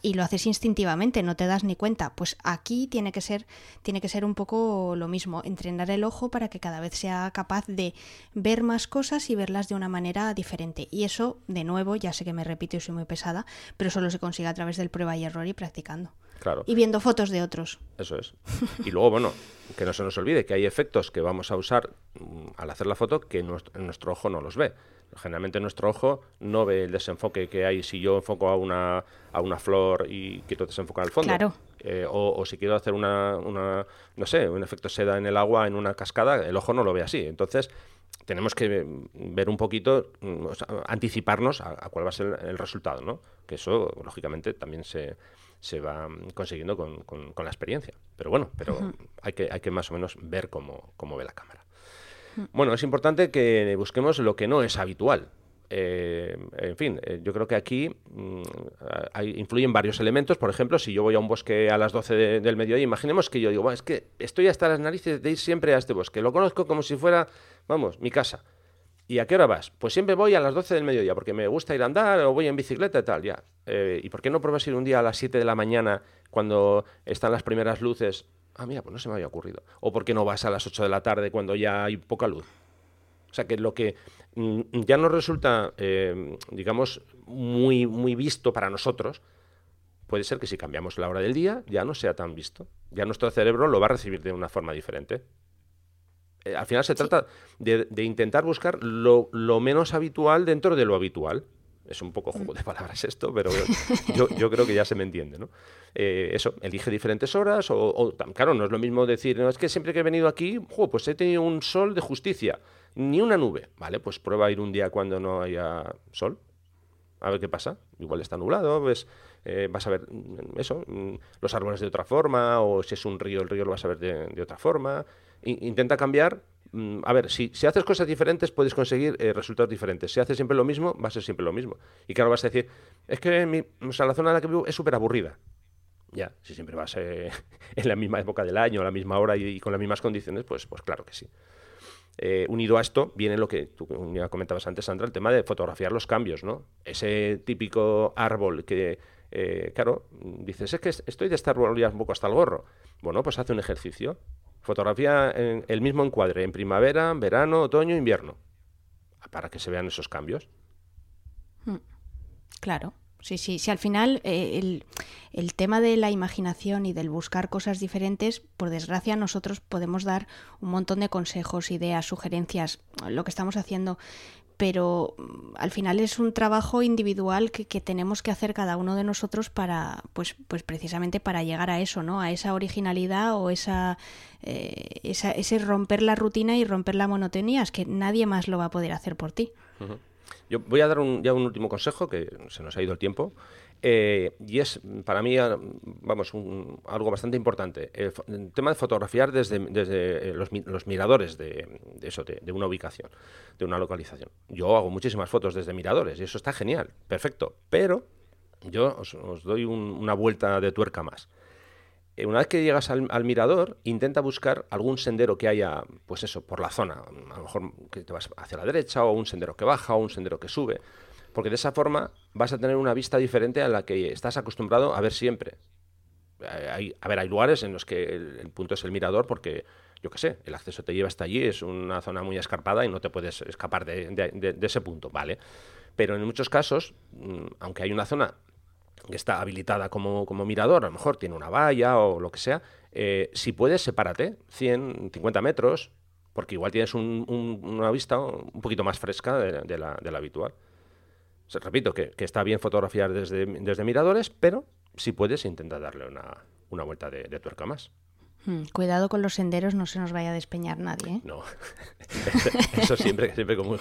y, lo haces instintivamente, no te das ni cuenta. Pues aquí tiene que ser, tiene que ser un poco lo mismo, entrenar el ojo para que cada vez sea capaz de ver más cosas y verlas de una manera diferente. Y eso, de nuevo, ya sé que me repito y soy muy pesada, pero solo se consigue a través del prueba y error y practicando. Claro. Y viendo fotos de otros. Eso es. Y luego, bueno, que no se nos olvide que hay efectos que vamos a usar mm, al hacer la foto que nuestro, nuestro ojo no los ve. Generalmente nuestro ojo no ve el desenfoque que hay si yo enfoco a una, a una flor y quiero desenfocar al fondo. Claro. Eh, o, si quiero hacer una, una, no sé, un efecto seda en el agua en una cascada, el ojo no lo ve así. Entonces, tenemos que ver un poquito, mm, anticiparnos a, cuál va a ser el, resultado, ¿no? Que eso, lógicamente, también se, se va consiguiendo con, con, la experiencia. Pero bueno, pero hay, que, hay que más o menos ver cómo, cómo ve la cámara. Bueno, es importante que busquemos lo que no es habitual. Eh, en fin, eh, yo creo que aquí mm, influyen varios elementos. Por ejemplo, si yo voy a un bosque a las 12 del mediodía, imaginemos que yo digo, es que estoy hasta las narices de ir siempre a este bosque. Lo conozco como si fuera, vamos, mi casa. ¿Y a qué hora vas? Pues siempre voy a las 12 del mediodía, porque me gusta ir a andar o voy en bicicleta y tal, ya. Eh, ¿Y por qué no pruebas ir un día a las 7 de la mañana cuando están las primeras luces? Ah, mira, pues no se me había ocurrido. ¿O por qué no vas a las 8 de la tarde cuando ya hay poca luz? O sea, que lo que mm, ya nos resulta, eh, digamos, muy, muy visto para nosotros, puede ser que si cambiamos la hora del día ya no sea tan visto. Ya nuestro cerebro lo va a recibir de una forma diferente. Eh, al final se trata de, intentar buscar lo, menos habitual dentro de lo habitual. Es un poco juego de palabras esto, pero yo, creo que ya se me entiende, ¿no? Eh, eso, elige diferentes horas, o, o, claro, no es lo mismo decir, no, es que siempre que he venido aquí, pues he tenido un sol de justicia ni una nube. Vale, pues prueba a ir un día cuando no haya sol. A ver qué pasa. Igual está nublado, ves, eh, vas a ver mm, eso, mm, los árboles de otra forma, o si es un río, el río lo vas a ver de, otra forma. intenta cambiar. Mm, a ver, si, si, haces cosas diferentes puedes conseguir eh, resultados diferentes. Si haces siempre lo mismo, va a ser siempre lo mismo. Y claro, vas a decir, es que mi, la zona en la que vivo es súper aburrida. Ya, si siempre vas eh, en la misma época del año, a la misma hora y, y, con las mismas condiciones, pues, pues claro que sí. Eh, unido a esto viene lo que tú comentabas antes, Sandra, el tema de fotografiar los cambios, ¿no? Ese típico árbol que, eh, claro, dices, es que estoy de este árbol ya un poco hasta el gorro. Bueno, pues hace un ejercicio. Fotografía en el mismo encuadre, en primavera, verano, otoño, invierno, para que se vean esos cambios. Hmm. Claro. Sí, sí, sí, al final eh, el, el, tema de la imaginación y del buscar cosas diferentes, por desgracia nosotros podemos dar un montón de consejos, ideas, sugerencias, lo que estamos haciendo, pero mm, al final es un trabajo individual que, que, tenemos que hacer cada uno de nosotros para, pues, pues precisamente para llegar a eso, ¿no? A esa originalidad o esa, eh, ese romper la rutina y romper la monotonía, es que nadie más lo va a poder hacer por ti. Yo voy a dar ya un último consejo, que se nos ha ido el tiempo, eh, y es para mí, ah, vamos, algo bastante importante. El, tema de fotografiar desde, desde eh, los, miradores de, eso, de, una ubicación, de una localización. Yo hago muchísimas fotos desde miradores y eso está genial, perfecto. Pero yo os, doy una vuelta de tuerca más. Eh, una vez que llegas al, mirador, intenta buscar algún sendero que haya, pues eso, por la zona. A lo mejor que te vas hacia la derecha, o un sendero que baja, o un sendero que sube. Porque de esa forma vas a tener una vista diferente a la que estás acostumbrado a ver siempre. Eh, hay, a ver, hay lugares en los que el, punto es el mirador porque, yo qué sé, el acceso te lleva hasta allí, es una zona muy escarpada y no te puedes escapar de ese punto, ¿vale? Pero en muchos casos, mm, aunque hay una zona está habilitada como, como, mirador, a lo mejor tiene una valla o lo que sea, eh, si puedes, sepárate 100, 50 metros, porque igual tienes una vista un poquito más fresca de, la, de la, habitual. repito, que, está bien fotografiar desde, desde miradores, pero si puedes, intenta darle una, una vuelta de tuerca más. Hmm, cuidado con los senderos, no se nos vaya a despeñar nadie. ¿eh? No, eso siempre, siempre con,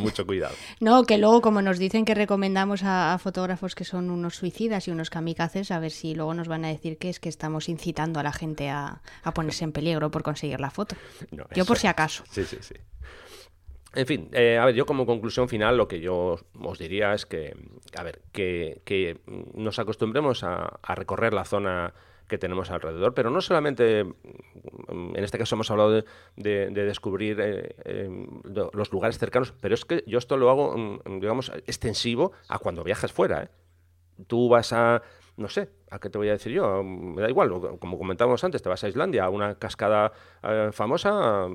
mucho cuidado. No, que luego como nos dicen que recomendamos a, fotógrafos que son unos suicidas y unos kamikazes, a ver si luego nos van a decir que es que estamos incitando a la gente a, ponerse en peligro por conseguir la foto. yo por si acaso. Sí, sí, sí. En fin, eh, a ver, yo como conclusión final lo que yo os diría es que, a ver, que, nos acostumbremos a recorrer la zona que tenemos alrededor. Pero no solamente, en este caso hemos hablado de, descubrir eh, eh, los lugares cercanos, pero es que yo esto lo hago, mm, digamos, extensivo a cuando viajas fuera. ¿eh? Tú vas a no sé, ¿a qué te voy a decir yo? Me da igual, como comentábamos antes, te vas a Islandia, a una cascada eh, famosa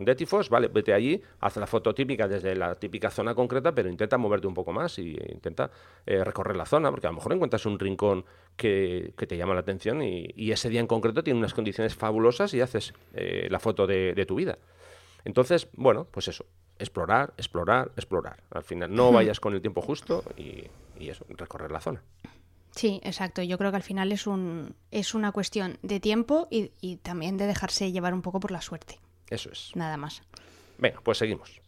de Tifos, vale, vete allí, haz la foto típica desde la típica zona concreta, pero intenta moverte un poco más y intenta eh, recorrer la zona, porque a lo mejor encuentras un rincón que, te llama la atención y, ese día en concreto tiene unas condiciones fabulosas y haces eh, la foto de, tu vida. Entonces, bueno, pues eso, explorar, explorar, explorar. Al final, no vayas con el tiempo justo y eso, recorrer la zona. Sí, exacto. Yo creo que al final es, un, es una cuestión de tiempo y, y también de dejarse llevar un poco por la suerte. Eso es. Nada más. Venga, pues seguimos.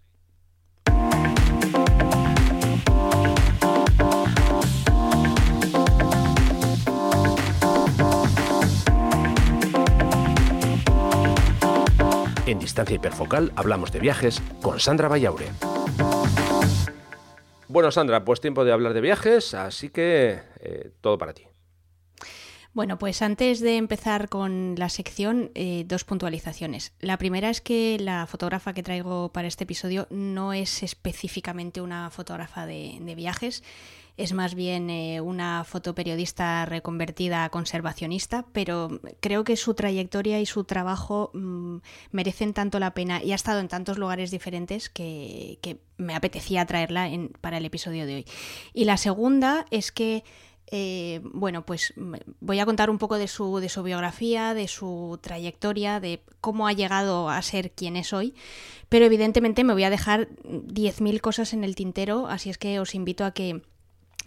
En Distancia Hiperfocal hablamos de viajes con Sandra Vallaure. Bueno, Sandra, pues tiempo de hablar de viajes, así que eh, todo para ti. Bueno, pues antes de empezar con la sección, eh, dos puntualizaciones. La primera es que la fotógrafa que traigo para este episodio no es específicamente una fotógrafa de, viajes, es más bien eh, una fotoperiodista reconvertida a conservacionista, pero creo que su trayectoria y su trabajo mm, merecen tanto la pena y ha estado en tantos lugares diferentes que, me apetecía traerla para el episodio de hoy. Y la segunda es que eh, bueno, pues voy a contar un poco de su, de su biografía, de su trayectoria, de cómo ha llegado a ser quien es hoy, pero evidentemente me voy a dejar 10.000 cosas en el tintero, así es que os invito a que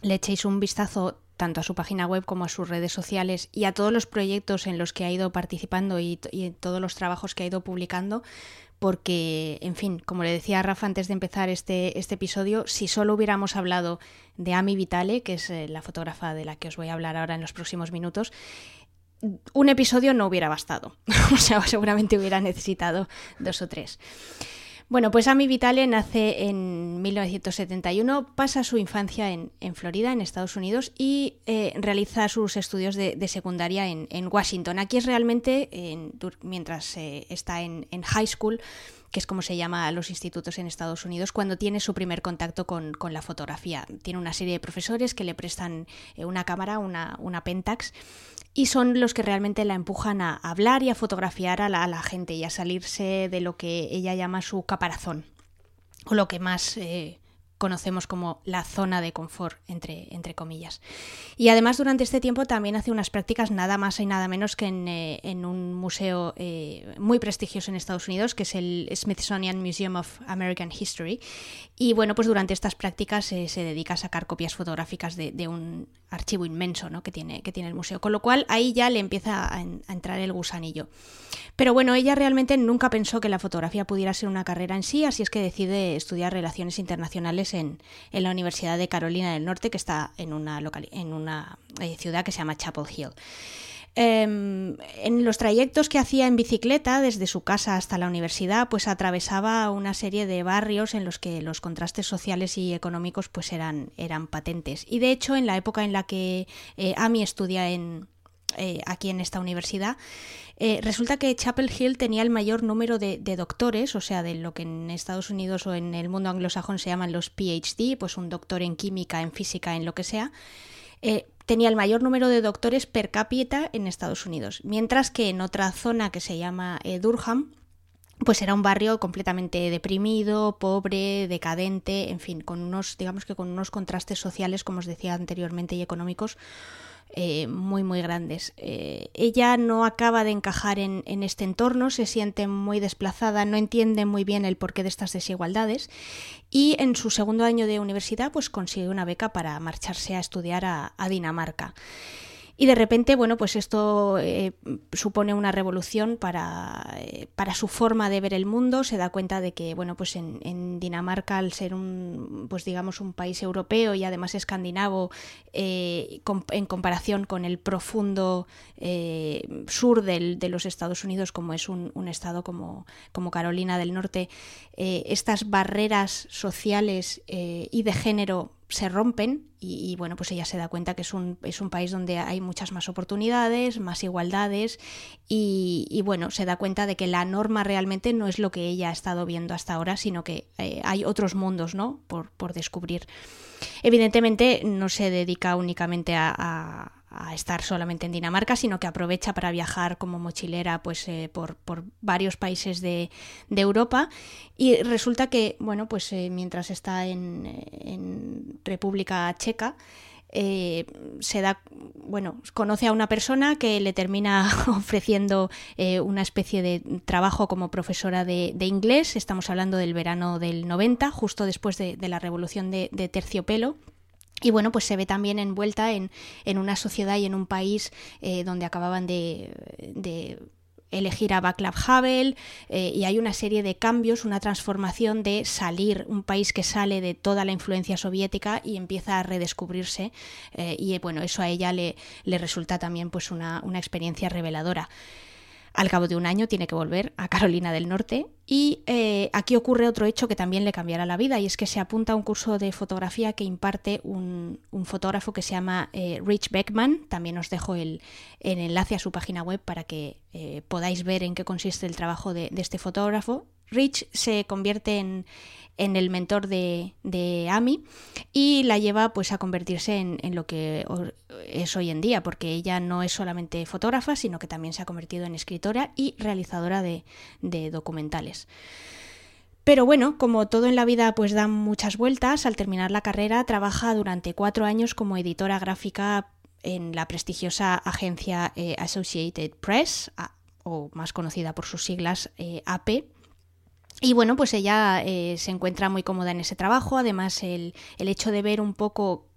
le echéis un vistazo tanto a su página web como a sus redes sociales y a todos los proyectos en los que ha ido participando y, y todos los trabajos que ha ido publicando, porque, en fin, como le decía a Rafa antes de empezar este, este episodio, si solo hubiéramos hablado de Ami Vitale, que es eh, la fotógrafa de la que os voy a hablar ahora en los próximos minutos, un episodio no hubiera bastado. o sea, seguramente hubiera necesitado dos o tres. Bueno, pues Amy Vitale nace en 1971, pasa su infancia en, Florida, en Estados Unidos, y eh, realiza sus estudios de, secundaria en, Washington. Aquí es realmente, mientras eh, está en, high school, que es como se llama a los institutos en Estados Unidos, cuando tiene su primer contacto con, la fotografía. Tiene una serie de profesores que le prestan eh, una cámara, una, una Pentax, y son los que realmente la empujan a hablar y a fotografiar a la, gente y a salirse de lo que ella llama su caparazón, o lo que más eh, conocemos como la zona de confort, entre, entre comillas. Y además durante este tiempo también hace unas prácticas nada más y nada menos que en, eh, un museo eh, muy prestigioso en Estados Unidos, que es el Smithsonian Museum of American History. Y bueno, pues durante estas prácticas eh, se dedica a sacar copias fotográficas de, un archivo inmenso ¿no? que, tiene, que tiene el museo, con lo cual ahí ya le empieza a, a entrar el gusanillo. Pero bueno, ella realmente nunca pensó que la fotografía pudiera ser una carrera en sí, así es que decide estudiar relaciones internacionales en, la Universidad de Carolina del Norte, que está en una, en una eh, ciudad que se llama Chapel Hill. Em, en los trayectos que hacía en bicicleta desde su casa hasta la universidad, pues atravesaba una serie de barrios en los que los contrastes sociales y económicos pues eran, eran patentes. Y de hecho, en la época en la que eh, Amy estudia en, eh, aquí en esta universidad, eh, resulta que Chapel Hill tenía el mayor número de, doctores, o sea, de lo que en Estados Unidos o en el mundo anglosajón se llaman los PhD, pues un doctor en química, en física, en lo que sea. Eh, tenía el mayor número de doctores per cápita en Estados Unidos, mientras que en otra zona que se llama eh, Durham, pues era un barrio completamente deprimido, pobre, decadente, en fin, con unos, digamos que con unos contrastes sociales, como os decía anteriormente, y económicos eh, muy muy grandes. Eh, ella no acaba de encajar en, este entorno, se siente muy desplazada, no entiende muy bien el porqué de estas desigualdades y en su segundo año de universidad pues consigue una beca para marcharse a estudiar a Dinamarca. Y de repente, bueno, pues esto eh, supone una revolución para, eh, para, su forma de ver el mundo. Se da cuenta de que, bueno, pues en, Dinamarca, al ser un, pues digamos, un país europeo y además escandinavo, eh, en comparación con el profundo sur del, de los Estados Unidos, como es un, un estado como, como, Carolina del Norte, estas barreras sociales y de género se rompen y, bueno, pues ella se da cuenta que es un, es un país donde hay muchas más oportunidades, más igualdades y, bueno, se da cuenta de que la norma realmente no es lo que ella ha estado viendo hasta ahora, sino que eh, hay otros mundos, ¿no? Por, por descubrir. Evidentemente no se dedica únicamente a a estar solamente en Dinamarca, sino que aprovecha para viajar como mochilera pues, eh, por, varios países de, Europa. Y resulta que, bueno, pues eh, mientras está en, República Checa, eh, se da, bueno, conoce a una persona que le termina ofreciendo una especie de trabajo como profesora de, inglés. Estamos hablando del verano del 90, justo después de, la revolución de terciopelo. Y bueno, pues se ve también envuelta en, en una sociedad y en un país eh, donde acababan de, elegir a Václav Havel eh, y hay una serie de cambios, una transformación de salir, un país que sale de toda la influencia soviética y empieza a redescubrirse eh, y bueno, eso a ella le, le resulta también pues una, una experiencia reveladora. Al cabo de un año tiene que volver a Carolina del Norte y eh, aquí ocurre otro hecho que también le cambiará la vida y es que se apunta a un curso de fotografía que imparte un, fotógrafo que se llama eh, Rich Beckman. También os dejo el, enlace a su página web para que eh, podáis ver en qué consiste el trabajo de este fotógrafo. Rich se convierte en, el mentor de, Amy y la lleva pues a convertirse en, lo que es hoy en día, porque ella no es solamente fotógrafa, sino que también se ha convertido en escritora y realizadora de, de documentales. Pero bueno, como todo en la vida pues da muchas vueltas, al terminar la carrera trabaja durante cuatro años como editora gráfica en la prestigiosa agencia eh, Associated Press, o más conocida por sus siglas eh, AP, y bueno, pues ella eh, se encuentra muy cómoda en ese trabajo. Además, el, el hecho de ver un poco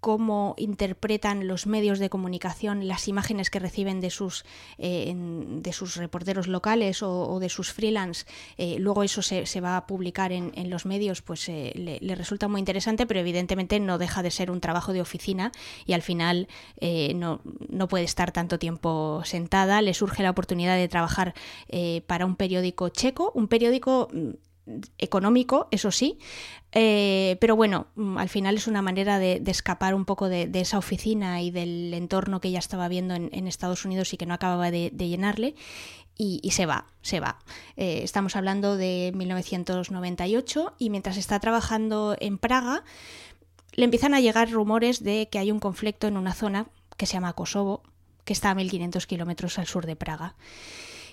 cómo interpretan los medios de comunicación las imágenes que reciben de sus, eh, de sus reporteros locales o, de sus freelance, eh, luego eso se, va a publicar en, los medios, pues eh, le, resulta muy interesante, pero evidentemente no deja de ser un trabajo de oficina y al final no, no, puede estar tanto tiempo sentada. Le surge la oportunidad de trabajar para un periódico checo, un periódico mm, económico, eso sí, eh, pero bueno, mm, al final es una manera de, escapar un poco de, esa oficina y del entorno que ella estaba viendo en, Estados Unidos y que no acababa de, llenarle. Y, se va, se va. Eh, estamos hablando de 1998 y mientras está trabajando en Praga, le empiezan a llegar rumores de que hay un conflicto en una zona que se llama Kosovo, que está a 1500 kilómetros al sur de Praga.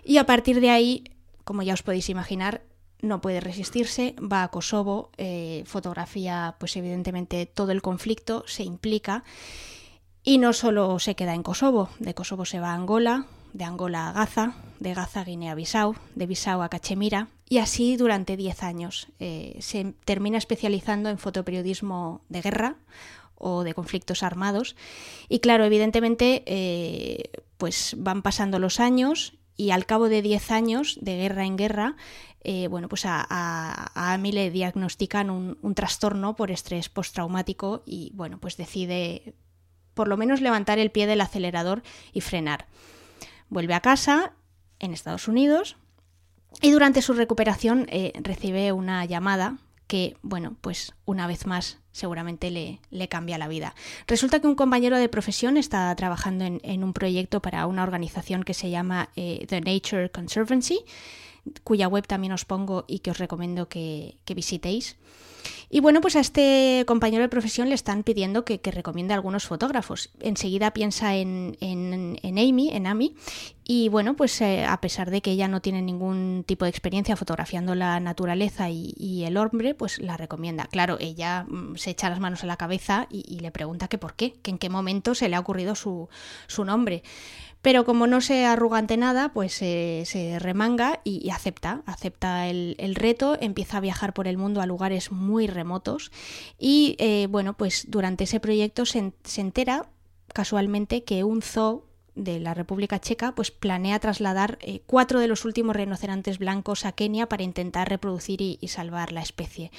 Y a partir de ahí, como ya os podéis imaginar, no puede resistirse, va a Kosovo, eh, fotografía pues evidentemente todo el conflicto, se implica y no solo se queda en Kosovo, de Kosovo se va a Angola, de Angola a Gaza, de Gaza a Guinea-Bissau, de Bissau a Cachemira y así durante 10 años. Eh, se termina especializando en fotoperiodismo de guerra o de conflictos armados y claro, evidentemente eh, pues van pasando los años y al cabo de 10 años de guerra en guerra eh, bueno, pues a, a, Amy le diagnostican un, trastorno por estrés postraumático y, bueno, pues decide por lo menos levantar el pie del acelerador y frenar. Vuelve a casa en Estados Unidos y durante su recuperación eh, recibe una llamada que, bueno, pues una vez más seguramente le, le, cambia la vida. Resulta que un compañero de profesión está trabajando en, un proyecto para una organización que se llama eh, The Nature Conservancy cuya web también os pongo y que os recomiendo que, visitéis. Y bueno, pues a este compañero de profesión le están pidiendo que, recomiende algunos fotógrafos. Enseguida piensa en, en, Amy, en Amy, y bueno, pues eh, a pesar de que ella no tiene ningún tipo de experiencia fotografiando la naturaleza y, el hombre, pues la recomienda. Claro, ella mm, se echa las manos a la cabeza y, le pregunta que por qué, que en qué momento se le ha ocurrido su, su nombre. Pero como no se arruga ante nada, pues se remanga y, acepta, acepta el, reto, empieza a viajar por el mundo a lugares muy remotos y eh, bueno, pues durante ese proyecto se, entera casualmente que un zoo de la República Checa pues planea trasladar eh, cuatro de los últimos rinocerontes blancos a Kenia para intentar reproducir y salvar la especie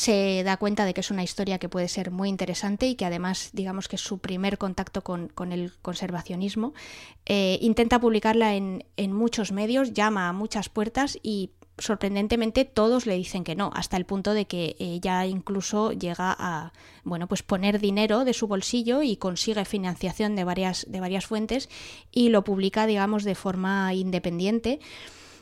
se da cuenta de que es una historia que puede ser muy interesante y que además, digamos que es su primer contacto con, el conservacionismo. Eh, intenta publicarla en, muchos medios, llama a muchas puertas y sorprendentemente todos le dicen que no, hasta el punto de que ella incluso llega a bueno, pues poner dinero de su bolsillo y consigue financiación de varias, de varias fuentes y lo publica, digamos, de forma independiente.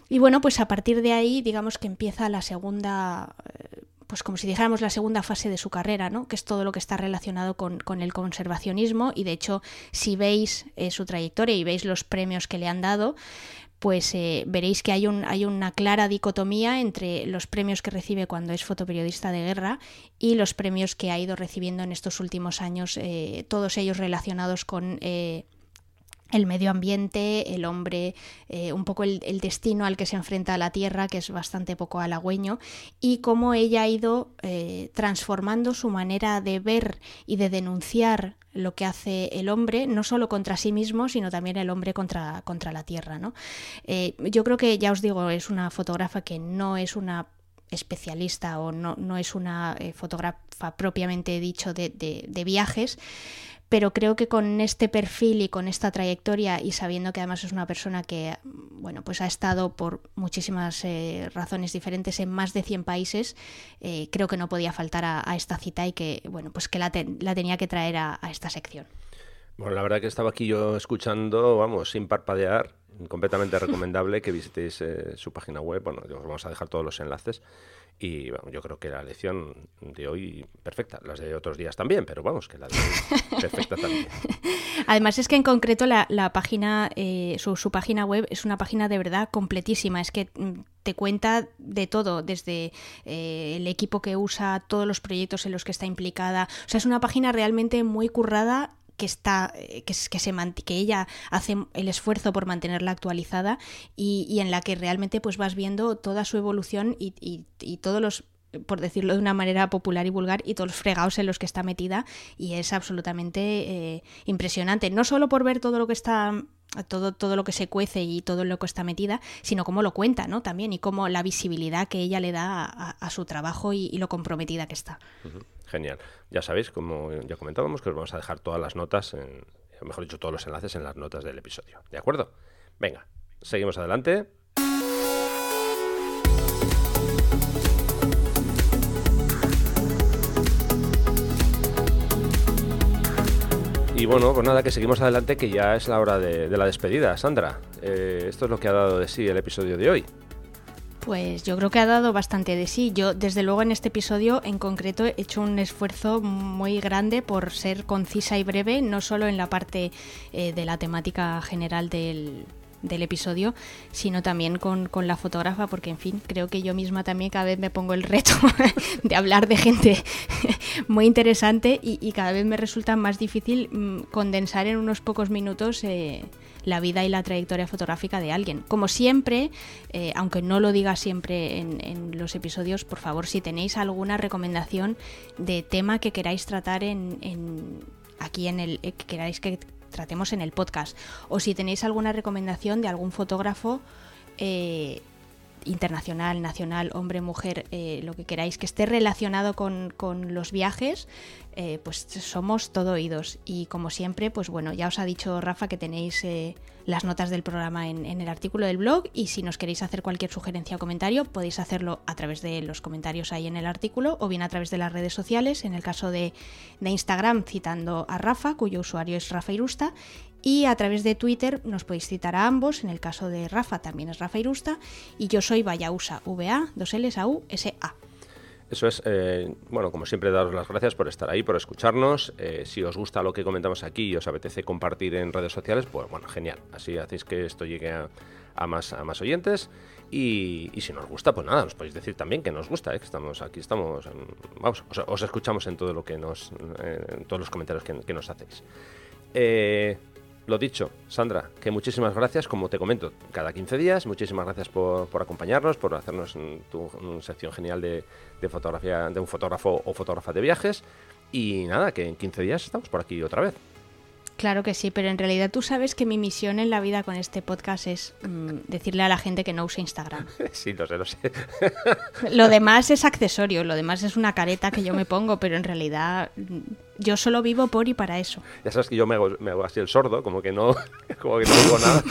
Y bueno, pues a partir de ahí, digamos que empieza la segunda eh, pues como si dijéramos la segunda fase de su carrera, ¿no? que es todo lo que está relacionado con, el conservacionismo y de hecho si veis eh, su trayectoria y veis los premios que le han dado, pues eh, veréis que hay, un, hay una clara dicotomía entre los premios que recibe cuando es fotoperiodista de guerra y los premios que ha ido recibiendo en estos últimos años, eh, todos ellos relacionados con el medio ambiente, el hombre, eh, un poco el, destino al que se enfrenta la Tierra, que es bastante poco halagüeño, y cómo ella ha ido eh, transformando su manera de ver y de denunciar lo que hace el hombre, no solo contra sí mismo, sino también el hombre contra, contra la Tierra. ¿no? Eh, yo creo que, ya os digo, es una fotógrafa que no es una especialista o no, no es una fotógrafa propiamente dicho de, de viajes, pero creo que con este perfil y con esta trayectoria y sabiendo que además es una persona que, bueno, pues ha estado por muchísimas eh, razones diferentes en más de 100 países, eh, creo que no podía faltar a, esta cita y que, bueno, pues que la, tenía que traer a, esta sección. Bueno, la verdad que estaba aquí yo escuchando, vamos, sin parpadear, completamente recomendable que visitéis eh, su página web, bueno, os vamos a dejar todos los enlaces y bueno, yo creo que la lección de hoy perfecta, las de otros días también, pero vamos, que la de hoy perfecta también. Además es que en concreto la, página, eh, su, página web es una página de verdad completísima, es que mm, te cuenta de todo, desde eh, el equipo que usa, todos los proyectos en los que está implicada, o sea, es una página realmente muy currada que está eh, que, que, se que ella hace el esfuerzo por mantenerla actualizada y, en la que realmente pues vas viendo toda su evolución y, y, todos los por decirlo de una manera popular y vulgar, y todos los fregados en los que está metida, y es absolutamente eh, impresionante. No solo por ver todo lo que está todo, todo lo que se cuece y todo lo que está metida, sino cómo lo cuenta, ¿no? También, y cómo la visibilidad que ella le da a, su trabajo y, lo comprometida que está. Genial. Ya sabéis, como ya comentábamos, que os vamos a dejar todas las notas, en, mejor dicho, todos los enlaces en las notas del episodio. ¿De acuerdo? Venga, seguimos adelante. Y bueno, pues nada, que seguimos adelante, que ya es la hora de, la despedida. Sandra, eh, esto es lo que ha dado de sí el episodio de hoy. Pues yo creo que ha dado bastante de sí. Yo, desde luego, en este episodio en concreto he hecho un esfuerzo muy grande por ser concisa y breve, no solo en la parte eh, de la temática general del, episodio, sino también con, la fotógrafa, porque en fin, creo que yo misma también cada vez me pongo el reto de hablar de gente muy interesante y, cada vez me resulta más difícil mm, condensar en unos pocos minutos eh, la vida y la trayectoria fotográfica de alguien. Como siempre, eh, aunque no lo diga siempre en, los episodios, por favor, si tenéis alguna recomendación de tema que queráis tratar en, aquí en el eh, que queráis que tratemos en el podcast, o si tenéis alguna recomendación de algún fotógrafo eh, internacional, nacional, hombre, mujer, lo que queráis que esté relacionado con, con los viajes, eh, pues somos todo oídos. Y como siempre, pues bueno, ya os ha dicho Rafa que tenéis eh, las notas del programa en, el artículo del blog y si nos queréis hacer cualquier sugerencia o comentario, podéis hacerlo a través de los comentarios ahí en el artículo o bien a través de las redes sociales, en el caso de, Instagram citando a Rafa, cuyo usuario es Rafa Irusta, y a través de Twitter nos podéis citar a ambos, en el caso de Rafa también es Rafa Irusta, y yo soy Vayausa, V-A, dos L's, A, U, S, A. Eso es, eh, bueno, como siempre, daros las gracias por estar ahí, por escucharnos. Eh, si os gusta lo que comentamos aquí y os apetece compartir en redes sociales, pues bueno, genial. Así hacéis que esto llegue a, más, a más oyentes. Y, si nos gusta, pues nada, nos podéis decir también que nos gusta, ¿eh? que estamos aquí, estamos, vamos, os, escuchamos en todo lo que nos, en todos los comentarios que, que nos hacéis. Eh, lo dicho, Sandra, que muchísimas gracias, como te comento, cada 15 días, muchísimas gracias por, acompañarnos, por hacernos tu sección genial de, fotografía de un fotógrafo o fotógrafa de viajes. Y nada, que en 15 días estamos por aquí otra vez. Claro que sí, pero en realidad tú sabes que mi misión en la vida con este podcast es mm, decirle a la gente que no use Instagram. Sí, lo sé, lo sé. Lo demás es accesorio, lo demás es una careta que yo me pongo, pero en realidad mm, yo solo vivo por y para eso. Ya sabes que yo me hago, así el sordo, como que no, como que no digo nada.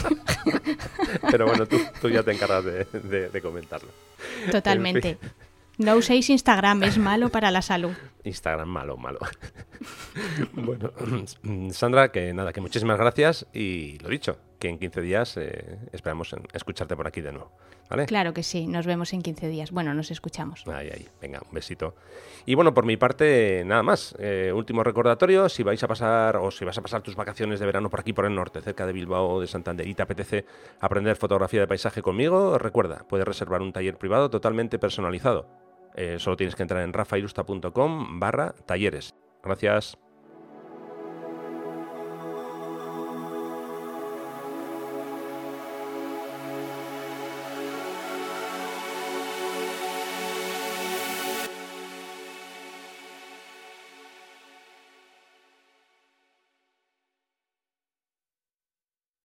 Pero bueno, tú, ya te encargas de, comentarlo. Totalmente. No uséis Instagram, es malo para la salud. Instagram malo, malo. bueno, Sandra, que nada, que muchísimas gracias y lo dicho, que en 15 días eh, esperamos escucharte por aquí de nuevo. ¿Vale? Claro que sí, nos vemos en 15 días. Bueno, nos escuchamos. Ahí, ahí, venga, un besito. Y bueno, por mi parte, nada más. Eh, último recordatorio, si vais a pasar o si vas a pasar tus vacaciones de verano por aquí, por el norte, cerca de Bilbao o de Santander y te apetece aprender fotografía de paisaje conmigo, recuerda, puedes reservar un taller privado totalmente personalizado eh, solo tienes que entrar en rafairusta.com barra talleres. Gracias.